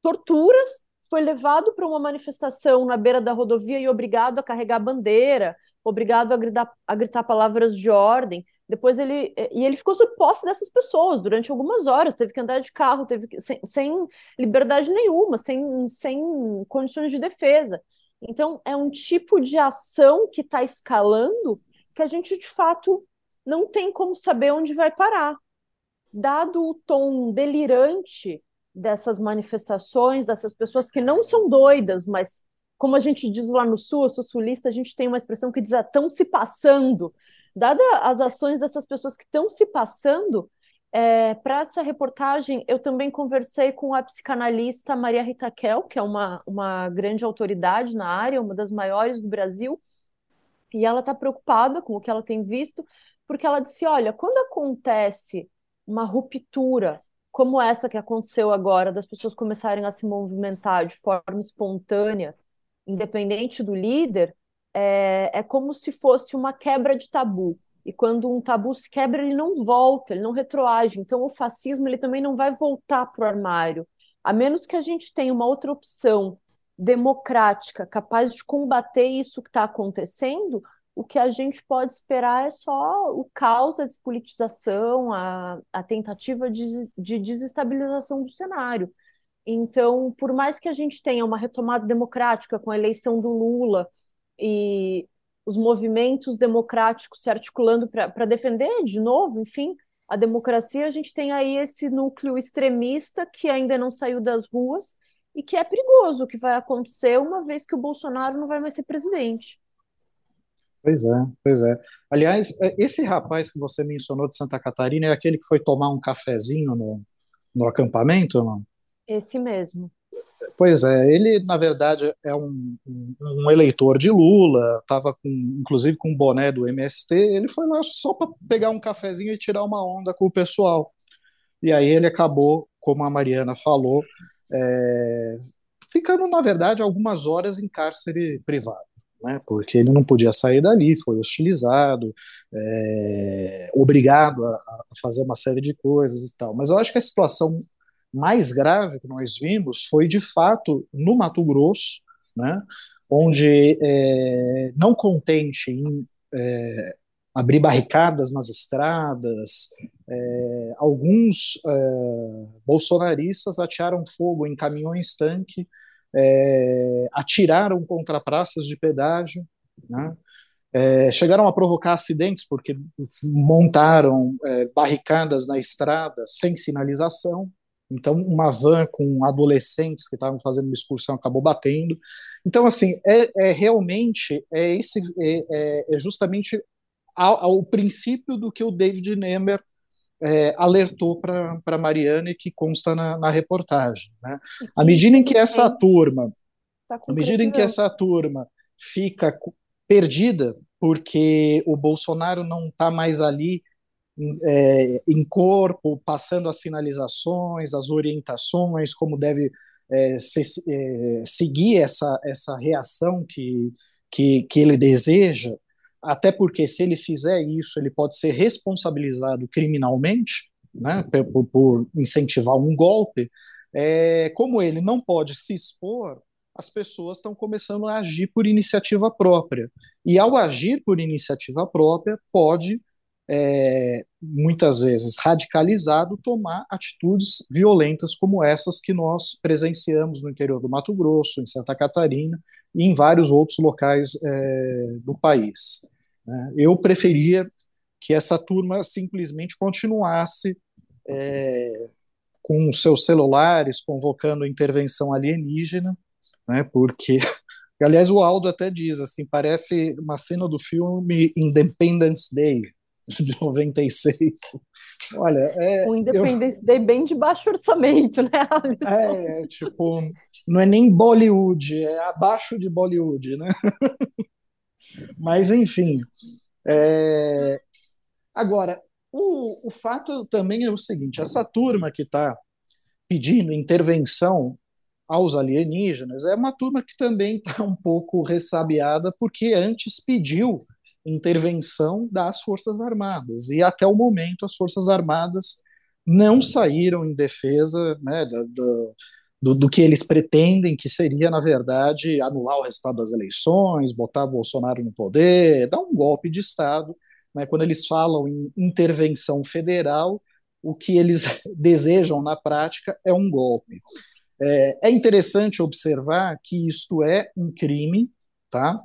Speaker 3: torturas, foi levado para uma manifestação na beira da rodovia e obrigado a carregar bandeira, obrigado a gritar, a gritar palavras de ordem. Depois ele e ele ficou sob posse dessas pessoas durante algumas horas, teve que andar de carro, teve que, sem, sem liberdade nenhuma, sem, sem condições de defesa. Então é um tipo de ação que está escalando que a gente de fato não tem como saber onde vai parar. Dado o tom delirante dessas manifestações, dessas pessoas que não são doidas, mas como a gente diz lá no sul, eu sou sulista, a gente tem uma expressão que diz estão ah, se passando Dada as ações dessas pessoas que estão se passando, é, para essa reportagem, eu também conversei com a psicanalista Maria Rita Kel, que é uma, uma grande autoridade na área, uma das maiores do Brasil, e ela está preocupada com o que ela tem visto, porque ela disse: olha, quando acontece uma ruptura como essa que aconteceu agora, das pessoas começarem a se movimentar de forma espontânea, independente do líder, é, é como se fosse uma quebra de tabu. E quando um tabu se quebra, ele não volta, ele não retroage. Então, o fascismo ele também não vai voltar para o armário. A menos que a gente tenha uma outra opção democrática, capaz de combater isso que está acontecendo, o que a gente pode esperar é só o caos, a despolitização, a, a tentativa de, de desestabilização do cenário. Então, por mais que a gente tenha uma retomada democrática com a eleição do Lula, e os movimentos democráticos se articulando para defender, de novo, enfim, a democracia, a gente tem aí esse núcleo extremista que ainda não saiu das ruas e que é perigoso o que vai acontecer uma vez que o Bolsonaro não vai mais ser presidente.
Speaker 1: Pois é, pois é. Aliás, é, esse rapaz que você mencionou de Santa Catarina é aquele que foi tomar um cafezinho no, no acampamento, não?
Speaker 3: Esse mesmo.
Speaker 1: Pois é, ele na verdade é um, um eleitor de Lula, estava inclusive com um boné do MST, ele foi lá só para pegar um cafezinho e tirar uma onda com o pessoal. E aí ele acabou, como a Mariana falou, é, ficando na verdade algumas horas em cárcere privado. Né, porque ele não podia sair dali, foi hostilizado, é, obrigado a, a, fazer uma série de coisas e tal. Mas eu acho que a situação mais grave que nós vimos foi, de fato, no Mato Grosso, né, onde, é, não contente em é, abrir barricadas nas estradas, é, alguns é, bolsonaristas atearam fogo em caminhões-tanque, é, atiraram contra praças de pedágio, né, é, chegaram a provocar acidentes porque montaram é, barricadas na estrada sem sinalização. Então, uma van com adolescentes que estavam fazendo uma excursão acabou batendo. Então, assim, é, é realmente é esse é, é, é justamente ao, ao, princípio do que o David Nemer é, alertou para Mariana e que consta na, na reportagem. Né? À medida em que essa turma, tá à medida em que essa turma fica perdida porque o Bolsonaro não está mais ali é, em corpo, passando as sinalizações, as orientações, como deve é, se, é, seguir essa, essa reação que, que, que ele deseja, até porque se ele fizer isso, ele pode ser responsabilizado criminalmente, né, por, por incentivar um golpe. É, como ele não pode se expor, as pessoas estão começando a agir por iniciativa própria. E ao agir por iniciativa própria, pode é, muitas vezes radicalizado, tomar atitudes violentas como essas que nós presenciamos no interior do Mato Grosso, em Santa Catarina e em vários outros locais é, do país. Né? Eu preferia que essa turma simplesmente continuasse é, com seus celulares convocando intervenção alienígena, né? Porque, (laughs) aliás, o Aldo até diz assim, parece uma cena do filme Independence Day (laughs) de 96. Olha, é,
Speaker 3: o Independence eu, Day bem de baixo orçamento, né, Alisson?
Speaker 1: É, tipo, não é nem Bollywood, é abaixo de Bollywood, né? (laughs) Mas, enfim. É... Agora, o, o fato também é o seguinte: essa turma que está pedindo intervenção aos alienígenas é uma turma que também está um pouco ressabiada, porque antes pediu intervenção das Forças Armadas. E até o momento as Forças Armadas não saíram em defesa né, do, do, do, que eles pretendem, que seria, na verdade, anular o resultado das eleições, botar Bolsonaro no poder, dar um golpe de Estado. Né, quando eles falam em intervenção federal, o que eles (laughs) desejam na prática é um golpe. É, é interessante observar que isto é um crime, tá?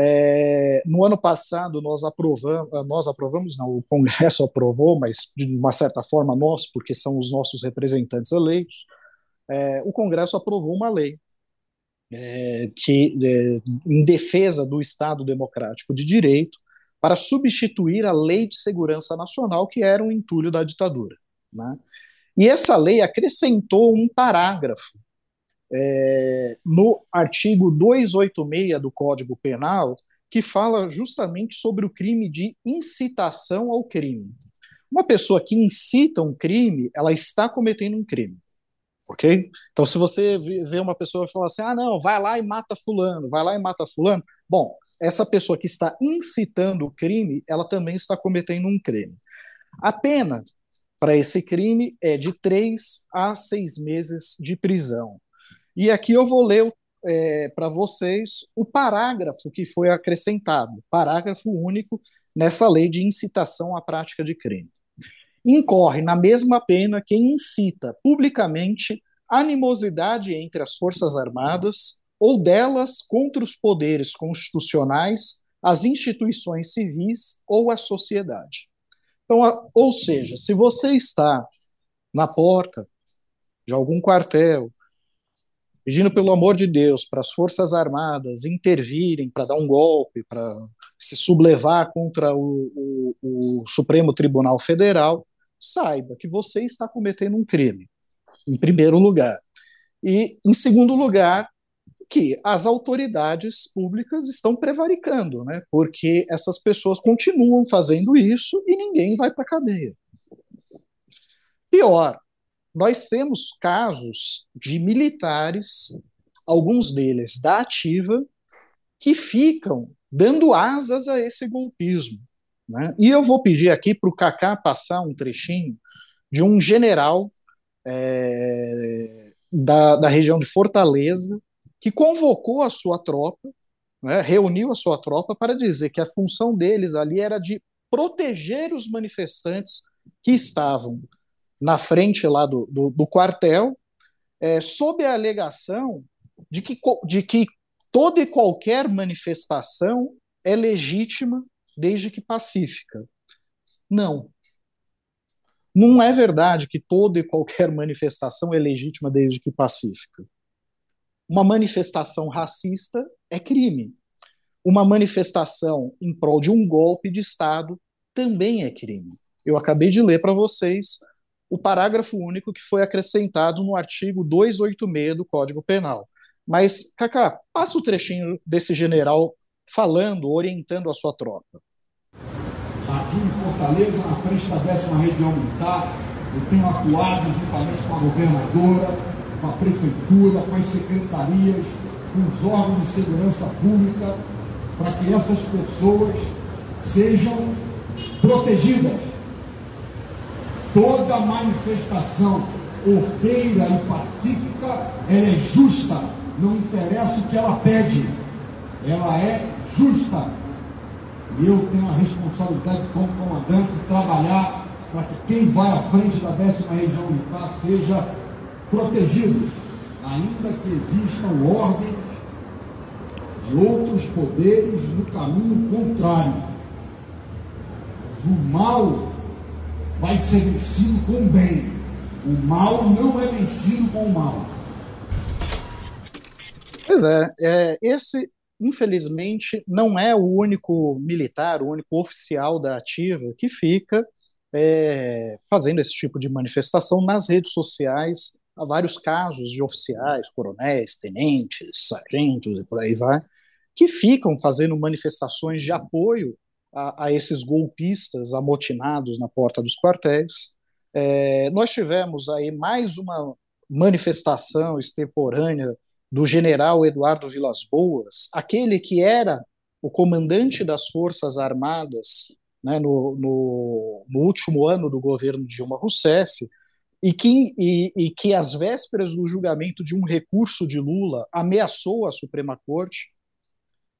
Speaker 1: É, no ano passado, nós aprovamos, nós aprovamos, não, o Congresso aprovou, mas de uma certa forma nós, porque são os nossos representantes eleitos, é, o Congresso aprovou uma lei é, que, é, em defesa do Estado Democrático de Direito, para substituir a Lei de Segurança Nacional, que era um entulho da ditadura. Né? E essa lei acrescentou um parágrafo é, no artigo 286 do Código Penal, que fala justamente sobre o crime de incitação ao crime. Uma pessoa que incita um crime, ela está cometendo um crime. Ok? Então, se você vê uma pessoa e fala assim, ah, não, vai lá e mata fulano, vai lá e mata fulano, bom, essa pessoa que está incitando o crime, ela também está cometendo um crime. A pena para esse crime é de três a seis meses de prisão. E aqui eu vou ler é, para vocês o parágrafo que foi acrescentado, parágrafo único nessa lei de incitação à prática de crime. Incorre na mesma pena quem incita publicamente animosidade entre as Forças Armadas ou delas contra os poderes constitucionais, as instituições civis ou a sociedade. Então, ou seja, se você está na porta de algum quartel pedindo pelo amor de Deus para as Forças Armadas intervirem para dar um golpe, para se sublevar contra o, o, o, Supremo Tribunal Federal, saiba que você está cometendo um crime, em primeiro lugar. E, em segundo lugar, que as autoridades públicas estão prevaricando, né? porque essas pessoas continuam fazendo isso e ninguém vai para a cadeia. Pior, nós temos casos de militares, alguns deles da ativa, que ficam dando asas a esse golpismo. Né? E eu vou pedir aqui para o Kaká passar um trechinho de um general é, da, da região de Fortaleza que convocou a sua tropa, né, reuniu a sua tropa para dizer que a função deles ali era de proteger os manifestantes que estavam na frente lá do, do, do quartel, é, sob a alegação de que, de que toda e qualquer manifestação é legítima desde que pacífica. Não. Não é verdade que toda e qualquer manifestação é legítima desde que pacífica. Uma manifestação racista é crime. Uma manifestação em prol de um golpe de Estado também é crime. Eu acabei de ler para vocês o parágrafo único que foi acrescentado no artigo 286 do Código Penal. Mas, Cacá, passa o trechinho desse general falando, orientando a sua tropa.
Speaker 6: Aqui em Fortaleza, na frente da décima região militar, eu tenho atuado juntamente com a governadora, com a prefeitura, com as secretarias, com os órgãos de segurança pública, para que essas pessoas sejam protegidas Toda manifestação ordeira e pacífica, ela é justa. Não interessa o que ela pede. Ela é justa. Eu tenho a responsabilidade como comandante de trabalhar para que quem vai à frente da décima região militar seja protegido, ainda que existam ordens de outros poderes no caminho contrário. Do mal vai ser vencido com bem. O mal não é vencido com o mal.
Speaker 1: Pois é, é, esse, infelizmente, não é o único militar, o único oficial da ativa que fica é, fazendo esse tipo de manifestação nas redes sociais. Há vários casos de oficiais, coronéis, tenentes, sargentos e por aí vai, que ficam fazendo manifestações de apoio a, a esses golpistas amotinados na porta dos quartéis. É, nós tivemos aí mais uma manifestação extemporânea do general Eduardo Vilas Boas, aquele que era o comandante das Forças Armadas né, no, no, no, último ano do governo Dilma Rousseff, e que, e, e que, às vésperas do julgamento de um recurso de Lula, ameaçou a Suprema Corte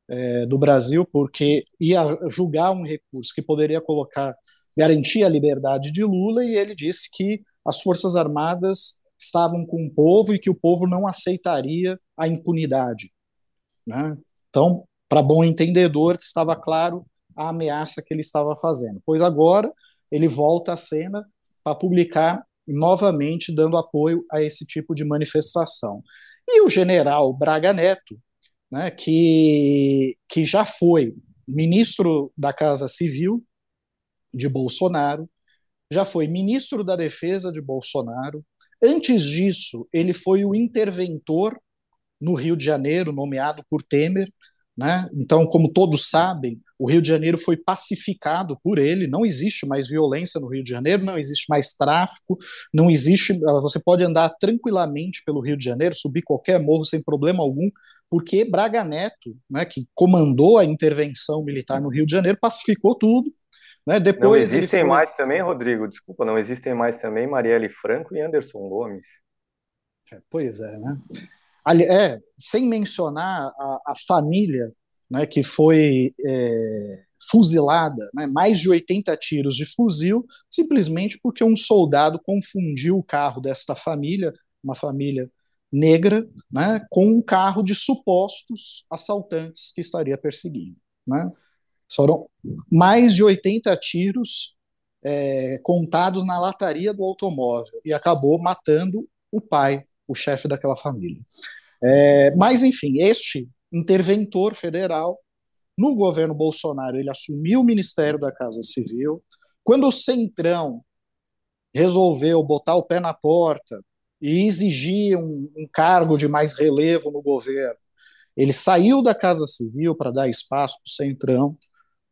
Speaker 1: é, do Brasil, porque ia julgar um recurso que poderia colocar, garantir a liberdade de Lula, e ele disse que as Forças Armadas estavam com o povo e que o povo não aceitaria a impunidade. Né? Então, para bom entendedor, estava claro a ameaça que ele estava fazendo. Pois agora ele volta à cena para publicar novamente dando apoio a esse tipo de manifestação. E o general Braga Neto, né, que, que já foi ministro da Casa Civil de Bolsonaro, já foi ministro da Defesa de Bolsonaro. Antes disso, ele foi o interventor no Rio de Janeiro, nomeado por Temer. Né? Então, como todos sabem, o Rio de Janeiro foi pacificado por ele, não existe mais violência no Rio de Janeiro, não existe mais tráfico, não existe. Você pode andar tranquilamente pelo Rio de Janeiro, subir qualquer morro sem problema algum, porque Braga Neto, né, que comandou a intervenção militar no Rio de Janeiro, pacificou tudo. Né? Depois
Speaker 2: não existem
Speaker 1: foi...
Speaker 2: mais também, Rodrigo, desculpa, não existem mais também Marielle Franco e Anderson Gomes.
Speaker 1: É, pois é, né? Ali, é, sem mencionar a, a família né, que foi é, fuzilada, né, mais de 80 tiros de fuzil, simplesmente porque um soldado confundiu o carro desta família, uma família negra né, com um carro de supostos assaltantes que estaria perseguindo. Né? Foram mais de 80 tiros é, contados na lataria do automóvel e acabou matando o pai, o chefe daquela família. É, mas, enfim, este interventor federal, no governo Bolsonaro, ele assumiu o Ministério da Casa Civil. Quando o Centrão resolveu botar o pé na porta e exigir um, um cargo de mais relevo no governo. Ele saiu da Casa Civil para dar espaço para o Centrão,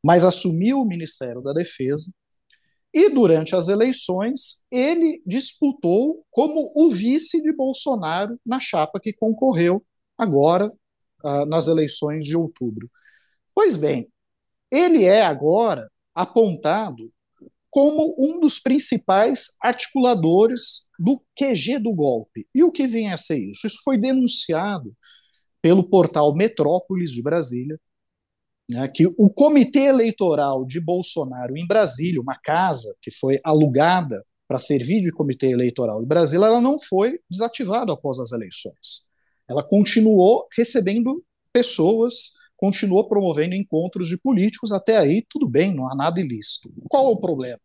Speaker 1: mas assumiu o Ministério da Defesa. E durante as eleições, ele disputou como o vice de Bolsonaro na chapa que concorreu agora uh, nas eleições de outubro. Pois bem, ele é agora apontado como um dos principais articuladores do QG do golpe. E o que vem a ser isso? Isso foi denunciado pelo portal Metrópolis de Brasília, né, que o Comitê Eleitoral de Bolsonaro em Brasília, uma casa que foi alugada para servir de Comitê Eleitoral de Brasília, ela não foi desativada após as eleições. Ela continuou recebendo pessoas, continuou promovendo encontros de políticos, até aí tudo bem, não há nada ilícito. Qual é o problema?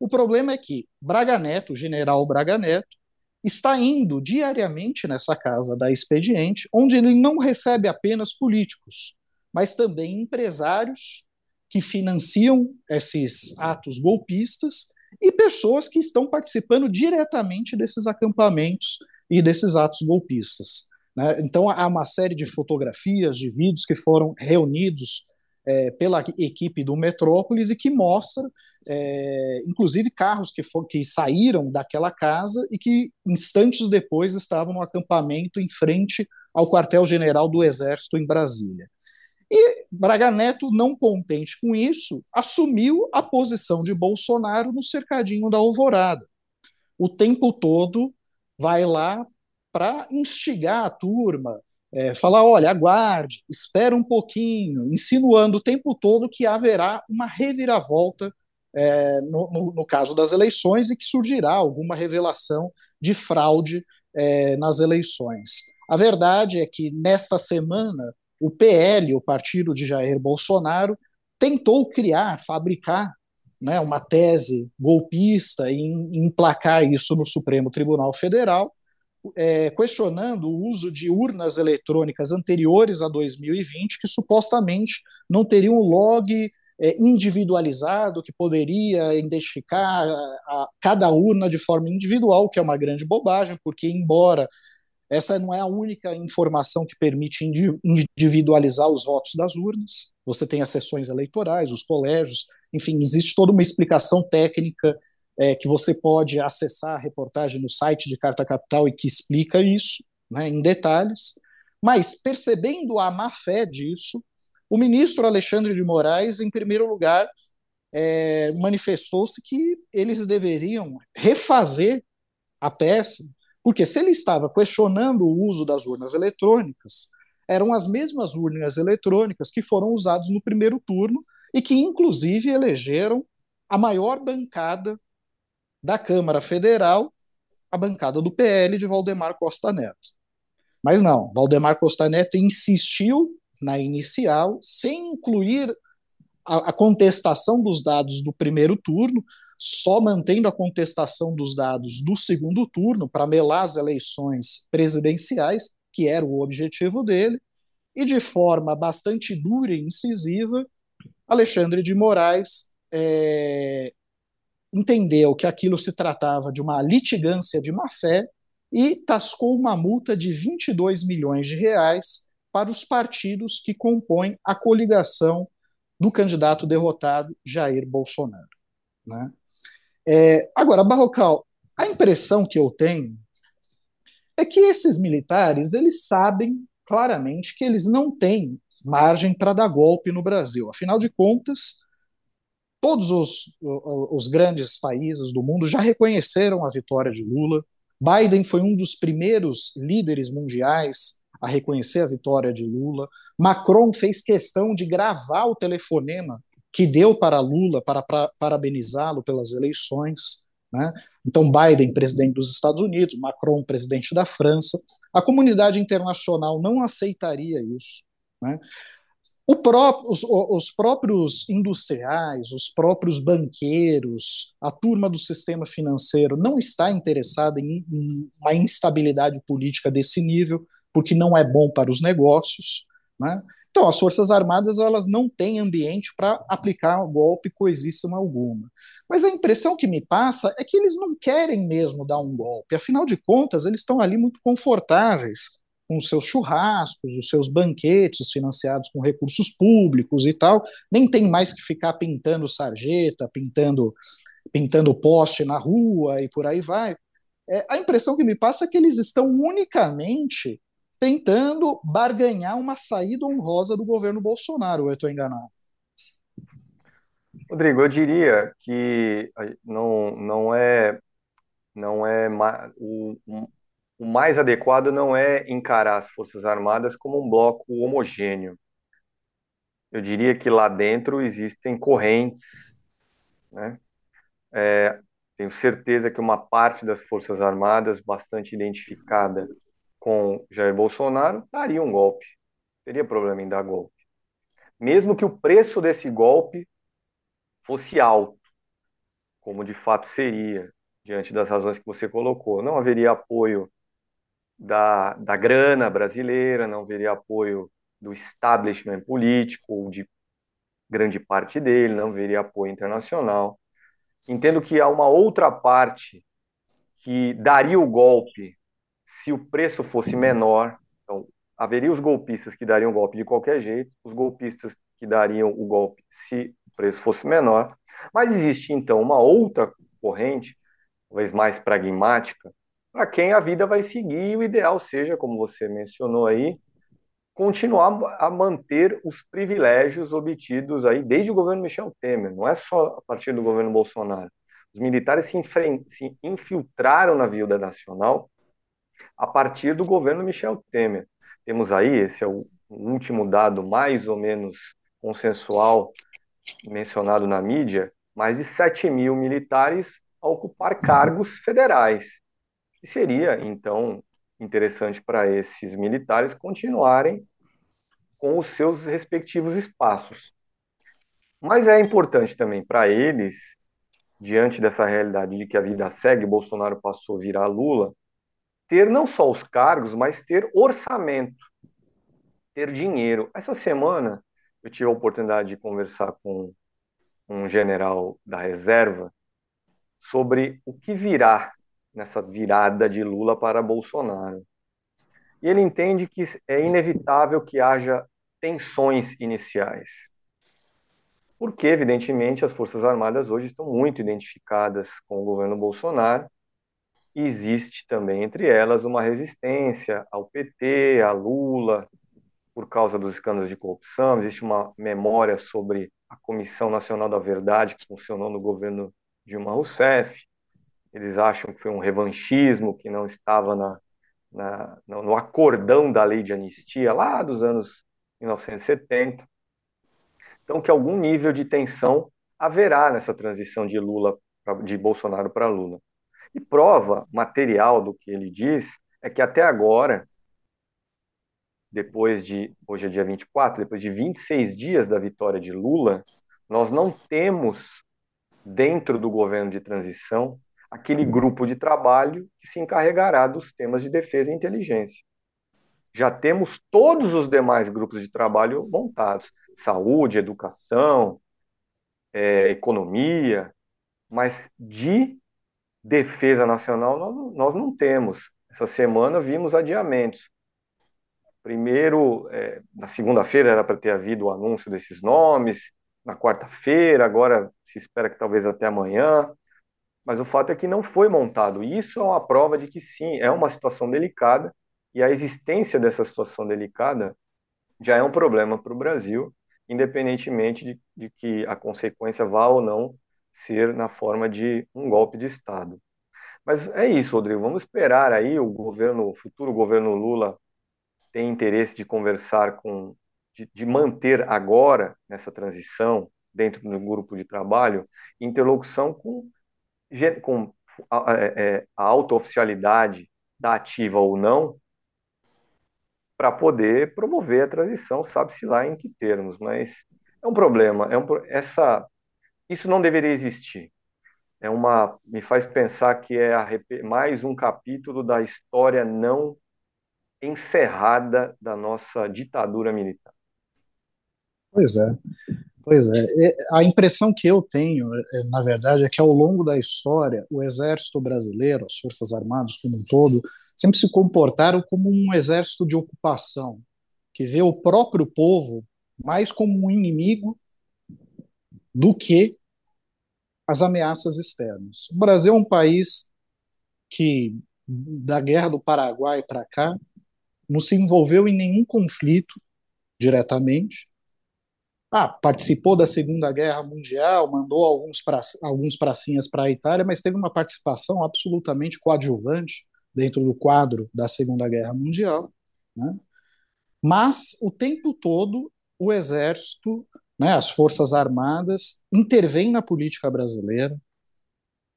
Speaker 1: O problema é que Braga Neto, o general Braga Neto, está indo diariamente nessa casa da expediente, onde ele não recebe apenas políticos, mas também empresários que financiam esses atos golpistas e pessoas que estão participando diretamente desses acampamentos e desses atos golpistas. Né? Então, há uma série de fotografias, de vídeos que foram reunidos é, pela equipe do Metrópolis e que mostra, é, inclusive, carros que, for, que saíram daquela casa e que instantes depois estavam no acampamento em frente ao quartel-general do Exército em Brasília. E Braga Neto, não contente com isso, assumiu a posição de Bolsonaro no cercadinho da Alvorada. O tempo todo vai lá para instigar a turma, é, falar, olha, aguarde, espera um pouquinho, insinuando o tempo todo que haverá uma reviravolta é, no, no, no, caso das eleições e que surgirá alguma revelação de fraude é, nas eleições. A verdade é que nesta semana o PL, o partido de Jair Bolsonaro, tentou criar, fabricar né, uma tese golpista em emplacar isso no Supremo Tribunal Federal, é, questionando o uso de urnas eletrônicas anteriores a 2020, que supostamente não teriam log é, individualizado que poderia identificar a, a, cada urna de forma individual, que é uma grande bobagem, porque, embora essa não é a única informação que permite individualizar os votos das urnas, você tem as sessões eleitorais, os colégios, enfim, existe toda uma explicação técnica é, que você pode acessar a reportagem no site de Carta Capital e que explica isso né, em detalhes. Mas, percebendo a má fé disso, o ministro Alexandre de Moraes, em primeiro lugar, é, manifestou-se que eles deveriam refazer a peça, porque se ele estava questionando o uso das urnas eletrônicas, eram as mesmas urnas eletrônicas que foram usadas no primeiro turno e que, inclusive, elegeram a maior bancada da Câmara Federal, a bancada do PL de Valdemar Costa Neto. Mas não, Valdemar Costa Neto insistiu na inicial, sem incluir a, a contestação dos dados do primeiro turno, só mantendo a contestação dos dados do segundo turno para melar as eleições presidenciais, que era o objetivo dele, e de forma bastante dura e incisiva, Alexandre de Moraes é, entendeu que aquilo se tratava de uma litigância de má-fé e tascou uma multa de 22 milhões de reais para os partidos que compõem a coligação do candidato derrotado Jair Bolsonaro. Né? É, agora, Barrocal, a impressão que eu tenho é que esses militares eles sabem claramente que eles não têm margem para dar golpe no Brasil. Afinal de contas, todos os, os grandes países do mundo já reconheceram a vitória de Lula. Biden foi um dos primeiros líderes mundiais a reconhecer a vitória de Lula. Macron fez questão de gravar o telefonema que deu para Lula para, para parabenizá-lo pelas eleições. Né? Então, Biden, presidente dos Estados Unidos, Macron, presidente da França. A comunidade internacional não aceitaria isso. Né? Pró os, os, próprios industriais, os próprios banqueiros, a turma do sistema financeiro não está interessada em, em uma instabilidade política desse nível porque não é bom para os negócios. Né? Então, as Forças Armadas elas não têm ambiente para aplicar golpe coisíssima alguma. Mas a impressão que me passa é que eles não querem mesmo dar um golpe. Afinal de contas, eles estão ali muito confortáveis com os seus churrascos, os seus banquetes financiados com recursos públicos e tal. Nem tem mais que ficar pintando sarjeta, pintando, pintando poste na rua e por aí vai. É, a impressão que me passa é que eles estão unicamente tentando barganhar uma saída honrosa do governo Bolsonaro, ou eu estou enganado?
Speaker 2: Rodrigo, eu diria que não, não é não é o, o mais adequado não é encarar as Forças Armadas como um bloco homogêneo. Eu diria que lá dentro existem correntes, né? É, tenho certeza que uma parte das Forças Armadas, bastante identificada com Jair Bolsonaro, daria um golpe. Teria problema em dar golpe. Mesmo que o preço desse golpe fosse alto, como de fato seria, diante das razões que você colocou. Não haveria apoio da, da grana brasileira, não haveria apoio do establishment político, ou de grande parte dele, não haveria apoio internacional. Entendo que há uma outra parte que daria o golpe se o preço fosse menor, então haveria os golpistas que dariam o golpe de qualquer jeito, os golpistas que dariam o golpe se o preço fosse menor, mas existe então uma outra corrente, talvez mais pragmática, para quem a vida vai seguir e o ideal seja, como você mencionou aí, continuar a manter os privilégios obtidos aí desde o governo Michel Temer, não é só a partir do governo Bolsonaro. Os militares se, se infiltraram na vida nacional a partir do governo Michel Temer. Temos aí, esse é o último dado mais ou menos consensual mencionado na mídia, mais de 7 mil militares a ocupar cargos federais. E seria, então, interessante para esses militares continuarem com os seus respectivos espaços. Mas é importante também para eles, diante dessa realidade de que a vida segue, Bolsonaro passou a virar Lula, ter não só os cargos, mas ter orçamento, ter dinheiro. Essa semana eu tive a oportunidade de conversar com um general da reserva sobre o que virá nessa virada de Lula para Bolsonaro. E ele entende que é inevitável que haja tensões iniciais. Porque, evidentemente, as Forças Armadas hoje estão muito identificadas com o governo Bolsonaro existe também entre elas uma resistência ao PT, a Lula, por causa dos escândalos de corrupção. Existe uma memória sobre a Comissão Nacional da Verdade que funcionou no governo Dilma Rousseff. Eles acham que foi um revanchismo que não estava na, na, no acordão da lei de anistia lá dos anos 1970. Então, que algum nível de tensão haverá nessa transição de Lula de Bolsonaro para Lula. E prova material do que ele diz é que até agora, depois de hoje é dia 24, depois de 26 dias da vitória de Lula, nós não temos dentro do governo de transição aquele grupo de trabalho que se encarregará dos temas de defesa e inteligência. Já temos todos os demais grupos de trabalho montados: saúde, educação, é, economia, mas de defesa nacional nós, nós, não temos. Essa semana vimos adiamentos. Primeiro, é, na segunda-feira era para ter havido o anúncio desses nomes, na quarta-feira, agora se espera que talvez até amanhã mas o fato é que não foi montado. Isso é uma prova de que sim, é uma situação delicada e a existência dessa situação delicada já é um problema para o Brasil, independentemente de, de, que a consequência vá ou não ser na forma de um golpe de Estado. Mas é isso, Rodrigo. Vamos esperar aí o governo, o futuro governo Lula tem interesse de conversar com, de, de manter agora nessa transição dentro do grupo de trabalho interlocução com com a, é, a auto-oficialidade da ativa ou não, para poder promover a transição, sabe-se lá em que termos, mas é um problema, é um, essa, isso não deveria existir. É uma, me faz pensar que é a, mais um capítulo da história não encerrada da nossa ditadura militar.
Speaker 1: Pois é. Pois é, a impressão que eu tenho, é, na verdade, é que ao longo da história, o exército brasileiro, as Forças Armadas como um todo, sempre se comportaram como um exército de ocupação, que vê o próprio povo mais como um inimigo do que as ameaças externas. O Brasil é um país que, da Guerra do Paraguai para cá, não se envolveu em nenhum conflito diretamente, ah, participou da Segunda Guerra Mundial, mandou alguns, pra, alguns pracinhas para a Itália, mas teve uma participação absolutamente coadjuvante dentro do quadro da Segunda Guerra Mundial. Né? Mas o tempo todo o Exército, né, as Forças Armadas, intervêm na política brasileira.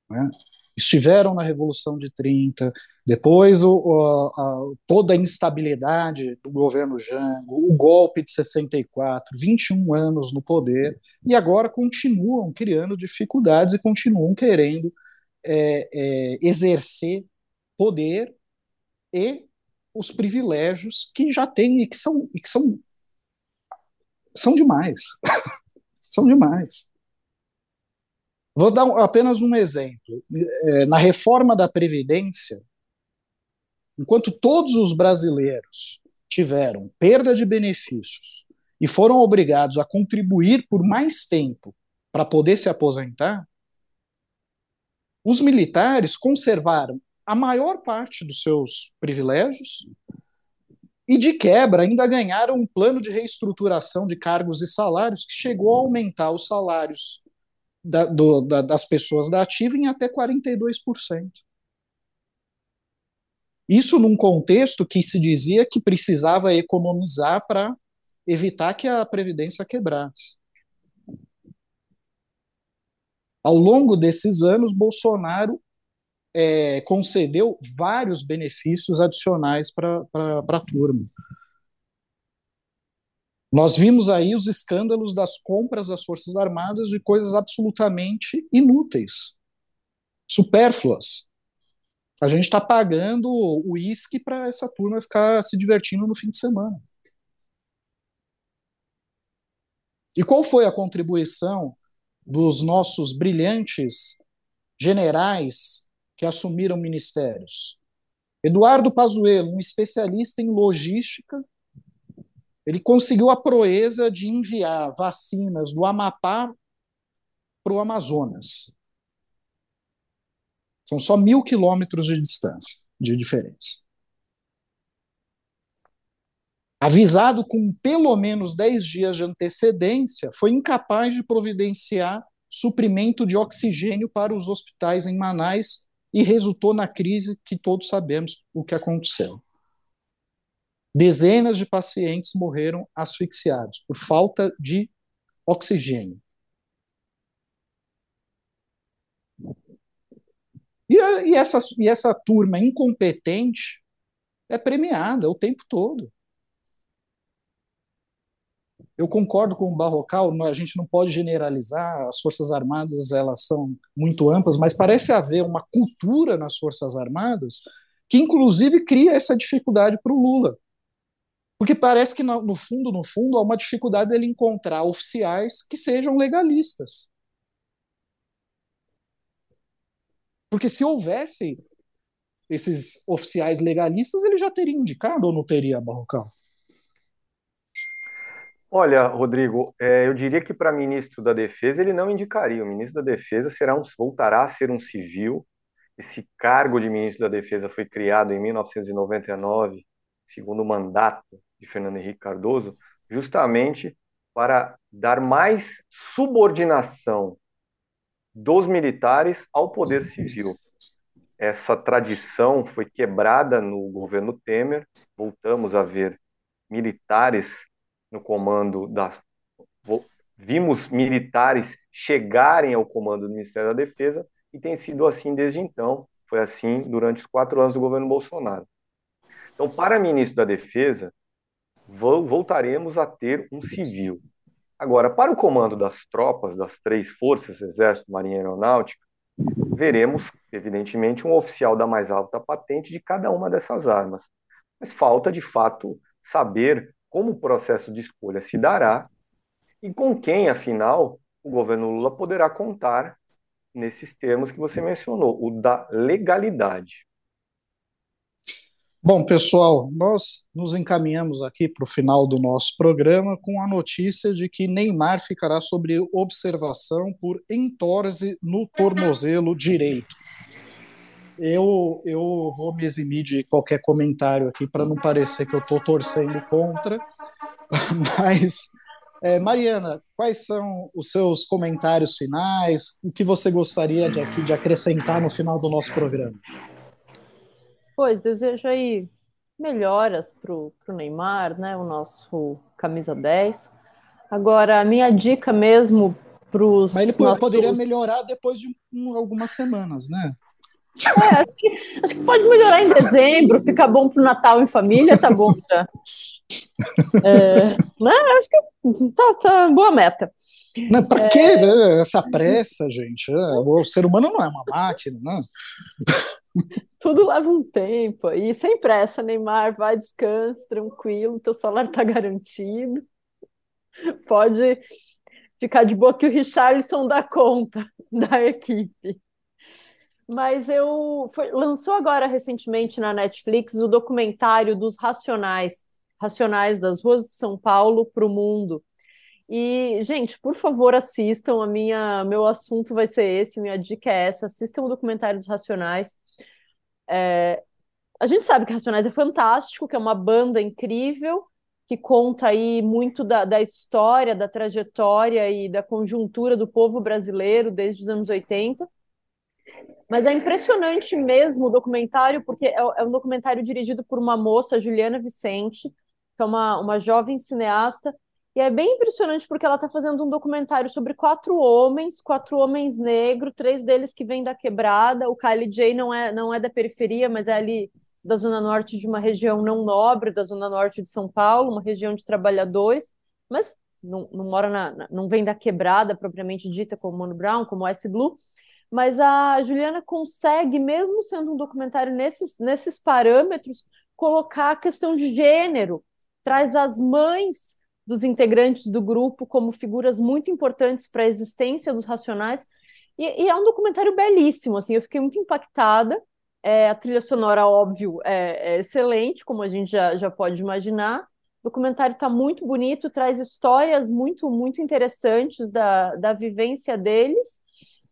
Speaker 1: Né? estiveram na Revolução de 30, depois o, o, a, toda a instabilidade do governo Jango, o golpe de 64, 21 anos no poder, e agora continuam criando dificuldades e continuam querendo é, é, exercer poder e os privilégios que já têm e que são, e que são, são demais. (laughs) são demais. Vou dar apenas um exemplo. É, na reforma da Previdência, enquanto todos os brasileiros tiveram perda de benefícios e foram obrigados a contribuir por mais tempo para poder se aposentar, os militares conservaram a maior parte dos seus privilégios e, de quebra, ainda ganharam um plano de reestruturação de cargos e salários que chegou a aumentar os salários da, do, da, das pessoas da ativa em até 42%. Isso num contexto que se dizia que precisava economizar para evitar que a Previdência quebrasse. Ao longo desses anos, Bolsonaro é, concedeu vários benefícios adicionais para a turma. Nós vimos aí os escândalos das compras das Forças Armadas de coisas absolutamente inúteis, supérfluas. A gente está pagando o uísque para essa turma ficar se divertindo no fim de semana. E qual foi a contribuição dos nossos brilhantes generais que assumiram ministérios? Eduardo Pazuello, um especialista em logística, ele conseguiu a proeza de enviar vacinas do Amapá para o Amazonas. São só mil quilômetros de distância, de diferença. Avisado com pelo menos 10 dias de antecedência, foi incapaz de providenciar suprimento de oxigênio para os hospitais em Manaus e resultou na crise que todos sabemos o que aconteceu. Dezenas de pacientes morreram asfixiados por falta de oxigênio. E, e, essa, e essa turma incompetente é premiada o tempo todo. Eu concordo com o Barrocal, a gente não pode generalizar, as Forças Armadas elas são muito amplas, mas parece haver uma cultura nas Forças Armadas que inclusive cria essa dificuldade para o Lula. Porque parece que no fundo, no fundo, há uma dificuldade dele encontrar oficiais que sejam legalistas. Porque se houvesse esses oficiais legalistas, ele já teria indicado ou não teria, Barrocal?
Speaker 2: Olha, Rodrigo, é, eu diria que para ministro da Defesa ele não indicaria. O ministro da Defesa será um, voltará a ser um civil. Esse cargo de ministro da Defesa foi criado em 1999, segundo o mandato de Fernando Henrique Cardoso, justamente para dar mais subordinação dos militares ao poder civil. Essa tradição foi quebrada no governo Temer, voltamos a ver militares no comando da. Vimos militares chegarem ao comando do Ministério da Defesa e tem sido assim desde então. Foi assim durante os quatro anos do governo Bolsonaro. Então, para ministro da Defesa, voltaremos a ter um civil. Agora, para o comando das tropas, das três forças, Exército, Marinha e Aeronáutica, veremos, evidentemente, um oficial da mais alta patente de cada uma dessas armas. Mas falta, de fato, saber como o processo de escolha se dará e com quem, afinal, o governo Lula poderá contar nesses termos que você mencionou, o da legalidade.
Speaker 1: Bom, pessoal, nós nos encaminhamos aqui para o final do nosso programa com a notícia de que Neymar ficará sob observação por entorse no tornozelo direito. Eu, eu vou me eximir de qualquer comentário aqui para não parecer que eu estou torcendo contra, (laughs) mas, é, Mariana, quais são os seus comentários finais? O que você gostaria de, aqui, de acrescentar no final do nosso programa?
Speaker 3: Pois, desejo aí melhoras para o Neymar, né? O nosso camisa 10. Agora, a minha dica mesmo para os.
Speaker 1: Mas ele nossos... poderia melhorar depois de um, algumas semanas, né?
Speaker 3: É, acho, que, acho que pode melhorar em dezembro, fica bom para o Natal em família, tá bom já. (laughs) É, né? Acho que tá, tá boa meta.
Speaker 1: Não, pra é... que né? essa pressa, gente? É, o ser humano não é uma máquina, né?
Speaker 3: Tudo leva um tempo e sem pressa, Neymar, vai, descanse, tranquilo, teu salário está garantido. Pode ficar de boa que o Richarlison dá conta da equipe. Mas eu foi, lançou agora recentemente na Netflix o documentário dos Racionais, Racionais das ruas de São Paulo para o mundo. E, gente, por favor, assistam. A minha, meu assunto vai ser esse, minha dica é essa. Assistam o documentário dos Racionais. É, a gente sabe que Racionais é fantástico, que é uma banda incrível, que conta aí muito da, da história, da trajetória e da conjuntura do povo brasileiro desde os anos 80. Mas é impressionante mesmo o documentário, porque é, é um documentário dirigido por uma moça, Juliana Vicente, que é uma, uma jovem cineasta, e é bem impressionante porque ela está fazendo um documentário sobre quatro homens, quatro homens negros, três deles que vêm da quebrada. O Kylie J não é, não é da periferia, mas é ali da zona norte de uma região não nobre, da zona norte de São Paulo, uma região de trabalhadores. mas não, não mora na, não vem da quebrada propriamente dita como Mano Brown, como S Blue, mas a Juliana consegue, mesmo sendo um documentário nesses, nesses parâmetros, colocar a questão de gênero, traz as mães dos integrantes do grupo como figuras muito importantes para a existência dos Racionais, e, e, é um documentário belíssimo, assim, eu fiquei muito impactada, é, a trilha sonora, óbvio, é, é excelente, como a gente já, já pode imaginar, o documentário está muito bonito, traz histórias muito, muito interessantes da, da vivência deles,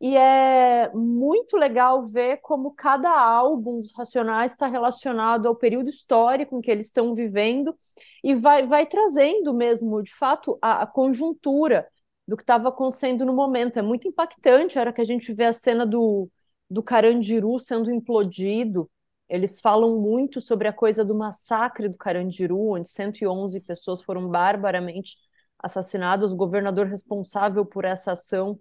Speaker 3: e é muito legal ver como cada álbum dos Racionais está relacionado ao período histórico em que eles estão vivendo e vai, vai trazendo mesmo, de fato, a, a conjuntura do que estava acontecendo no momento. É muito impactante a hora que a gente vê a cena do, do Carandiru sendo implodido. Eles falam muito sobre a coisa do massacre do Carandiru, onde 111 pessoas foram barbaramente assassinadas. O governador responsável por essa ação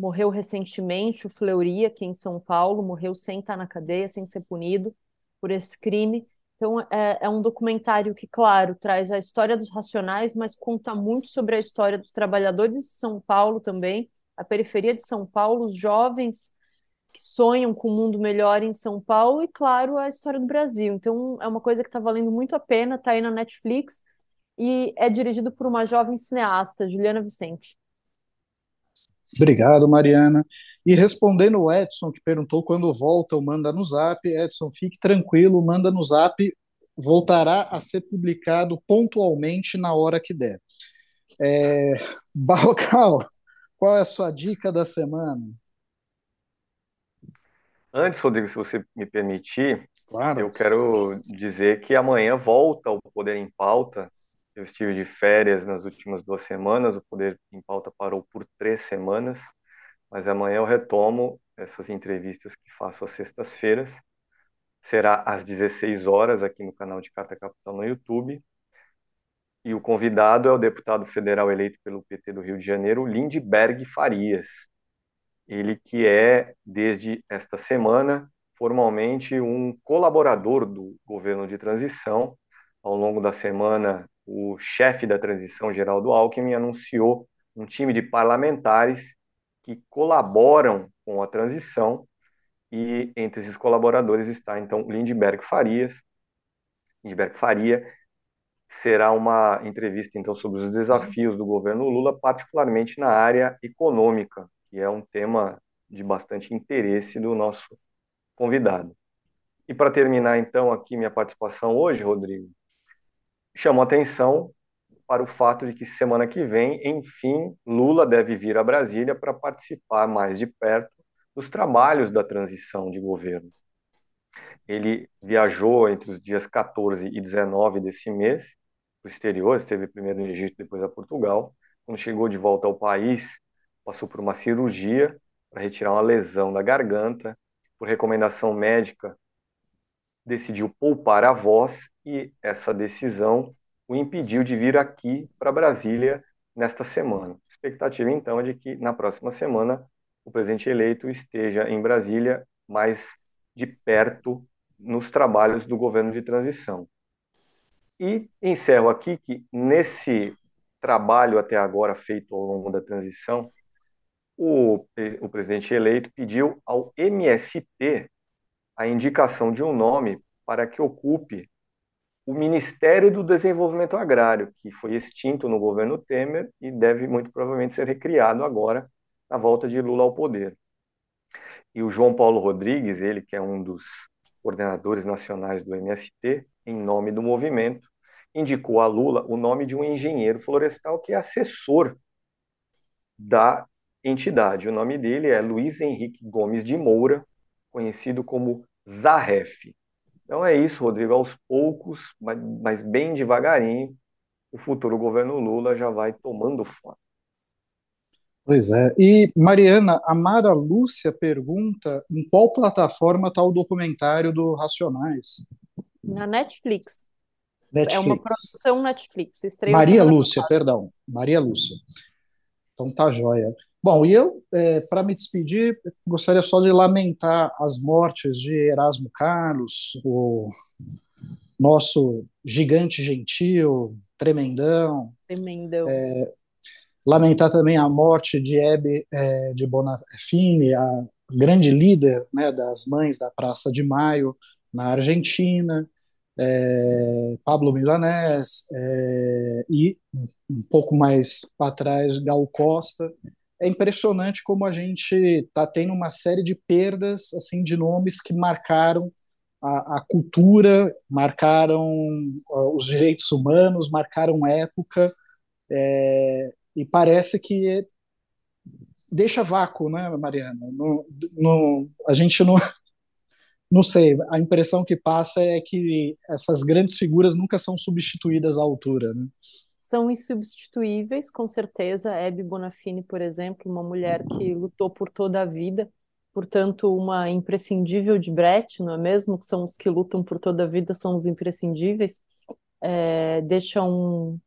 Speaker 3: morreu recentemente, o Fleury, aqui em São Paulo, morreu sem estar na cadeia, sem ser punido por esse crime. Então, é, é, um documentário que, claro, traz a história dos racionais, mas conta muito sobre a história dos trabalhadores de São Paulo também, a periferia de São Paulo, os jovens que sonham com um mundo melhor em São Paulo e, claro, a história do Brasil. Então, é uma coisa que está valendo muito a pena, está aí na Netflix e é dirigido por uma jovem cineasta, Juliana Vicente.
Speaker 1: Obrigado, Mariana. E respondendo o Edson, que perguntou quando volta o Manda no Zap, Edson, fique tranquilo, o Manda no Zap voltará a ser publicado pontualmente na hora que der. É... (laughs) Balcal, qual é a sua dica da semana?
Speaker 2: Antes, Rodrigo, se você me permitir,
Speaker 1: claro.
Speaker 2: eu quero dizer que amanhã volta o Poder em Pauta, eu estive de férias nas últimas duas semanas, o Poder em Pauta parou por três semanas, mas amanhã eu retomo essas entrevistas que faço às sextas-feiras. Será às 16 horas aqui no canal de Carta Capital no YouTube. E o convidado é o deputado federal eleito pelo PT do Rio de Janeiro, Lindbergh Farias. Ele que é, desde esta semana, formalmente um colaborador do governo de transição. Ao longo da semana, o chefe da transição, Geraldo Alckmin, anunciou um time de parlamentares que colaboram com a transição e entre esses colaboradores está então Lindbergh Farias. Lindbergh Faria será uma entrevista então sobre os desafios do governo Lula, particularmente na área econômica, que é um tema de bastante interesse do nosso convidado. E para terminar então aqui minha participação hoje, Rodrigo, chamou atenção para o fato de que semana que vem, enfim, Lula deve vir a Brasília para participar mais de perto dos trabalhos da transição de governo. Ele viajou entre os dias 14 e 19 desse mês para o exterior, esteve primeiro no Egito, depois a Portugal. Quando chegou de volta ao país, passou por uma cirurgia para retirar uma lesão da garganta. Por recomendação médica, decidiu poupar a voz e essa decisão o impediu de vir aqui para Brasília nesta semana. A expectativa, então, é de que na próxima semana o presidente eleito esteja em Brasília mais de perto nos trabalhos do governo de transição. E encerro aqui que nesse trabalho até agora feito ao longo da transição, o, o presidente eleito pediu ao MST a indicação de um nome para que ocupe o Ministério do Desenvolvimento Agrário, que foi extinto no governo Temer e deve muito provavelmente ser recriado agora na volta de Lula ao poder. E o João Paulo Rodrigues, ele que é um dos coordenadores nacionais do MST, em nome do movimento, indicou a Lula o nome de um engenheiro florestal que é assessor da entidade. O nome dele é Luiz Henrique Gomes de Moura, conhecido como Zarref. Então é isso, Rodrigo. Aos poucos, mas bem devagarinho, o futuro governo Lula já vai tomando forma.
Speaker 1: Pois é. E, Mariana, a Mara Lúcia pergunta em qual plataforma está o documentário do Racionais?
Speaker 3: Na Netflix.
Speaker 1: Netflix.
Speaker 3: É uma produção Netflix.
Speaker 1: Maria Lúcia, perdão. Maria Lúcia. Então tá jóia. Bom, e eu, é, para me despedir, gostaria só de lamentar as mortes de Erasmo Carlos, o nosso Gigante Gentil, Tremendão.
Speaker 3: Tremendão.
Speaker 1: É, lamentar também a morte de Hebe é, de Bonafini, a grande líder né, das mães da Praça de Maio na Argentina, é, Pablo Milanés, é, e um pouco mais para trás, Gal Costa. É impressionante como a gente está tendo uma série de perdas assim de nomes que marcaram a, a cultura, marcaram uh, os direitos humanos, marcaram época, é, e parece que deixa vácuo, né, Mariana? No, no, a gente não, (laughs) não sei, a impressão que passa é que essas grandes figuras nunca são substituídas à altura, né?
Speaker 3: São insubstituíveis, com certeza. Hebe Bonafini, por exemplo, uma mulher que lutou por toda a vida, portanto, uma imprescindível de Brecht, não é mesmo? Que são os que lutam por toda a vida, são os imprescindíveis. É, deixa um,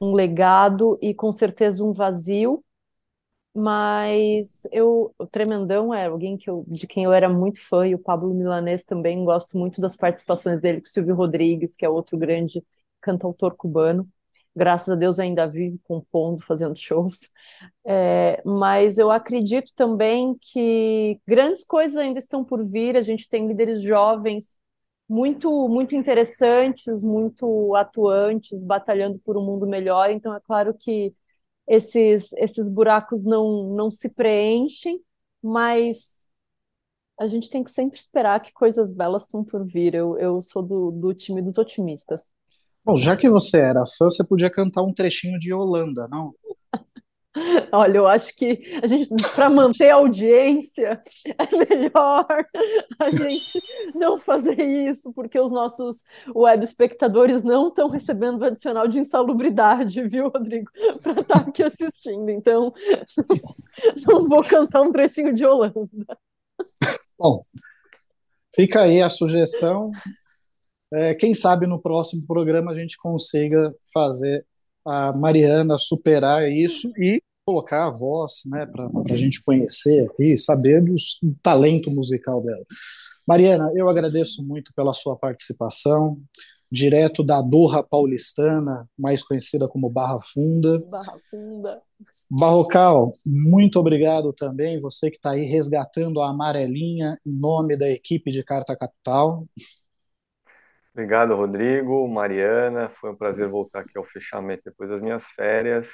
Speaker 3: um legado e com certeza um vazio, mas eu, o Tremendão é alguém que eu, de quem eu era muito fã, e o Pablo Milanês também, gosto muito das participações dele com o Silvio Rodrigues, que é outro grande cantautor cubano. Graças a Deus ainda vive compondo, fazendo shows. (laughs) É, mas eu acredito também que grandes coisas ainda estão por vir. A gente tem líderes jovens muito muito interessantes, muito atuantes, batalhando por um mundo melhor. Então é claro que esses esses buracos não não se preenchem, mas a gente tem que sempre esperar que coisas belas estão por vir. Eu, eu sou do, do time dos otimistas.
Speaker 1: Bom, já que você era fã, você podia cantar um trechinho de Holanda, não? (laughs)
Speaker 3: Olha, eu acho que a gente, para manter a audiência, (laughs) é melhor a gente (laughs) não fazer isso, porque os nossos web espectadores não estão recebendo o adicional de insalubridade, viu, Rodrigo? Para estar tá aqui assistindo. Então, não vou cantar um trechinho de Holanda.
Speaker 1: Bom, fica aí a sugestão. É, quem sabe no próximo programa a gente consiga fazer a Mariana superar isso e colocar a voz, né, para a gente conhecer aqui, saber do talento musical dela. Mariana, eu agradeço muito pela sua participação, direto da Dorra Paulistana, mais conhecida como Barra Funda.
Speaker 3: Barra Funda.
Speaker 1: Barrocal, muito obrigado também, você que está aí resgatando a amarelinha em nome da equipe de Carta Capital.
Speaker 2: Obrigado, Rodrigo, Mariana. Foi um prazer voltar aqui ao fechamento depois das minhas férias.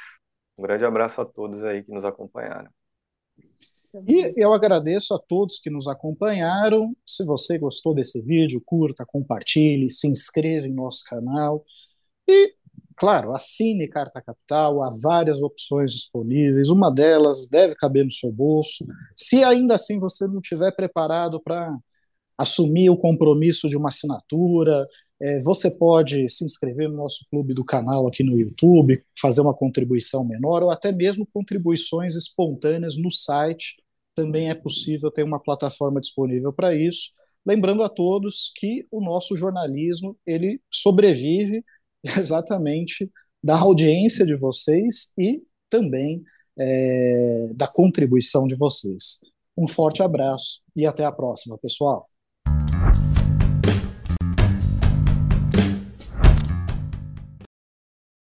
Speaker 2: Um grande abraço a todos aí que nos acompanharam.
Speaker 1: E eu agradeço a todos que nos acompanharam. Se você gostou desse vídeo, curta, compartilhe, se inscreva em nosso canal. E, claro, assine Carta Capital. Há várias opções disponíveis. Uma delas deve caber no seu bolso. Se ainda assim você não estiver preparado para assumir o compromisso de uma assinatura. É, você pode se inscrever no nosso clube do canal aqui no YouTube, fazer uma contribuição menor ou até mesmo contribuições espontâneas no site. Também é possível ter uma plataforma disponível para isso. Lembrando a todos que o nosso jornalismo ele sobrevive (laughs) exatamente da audiência de vocês e também é, da contribuição de vocês. Um forte abraço e até a próxima, pessoal.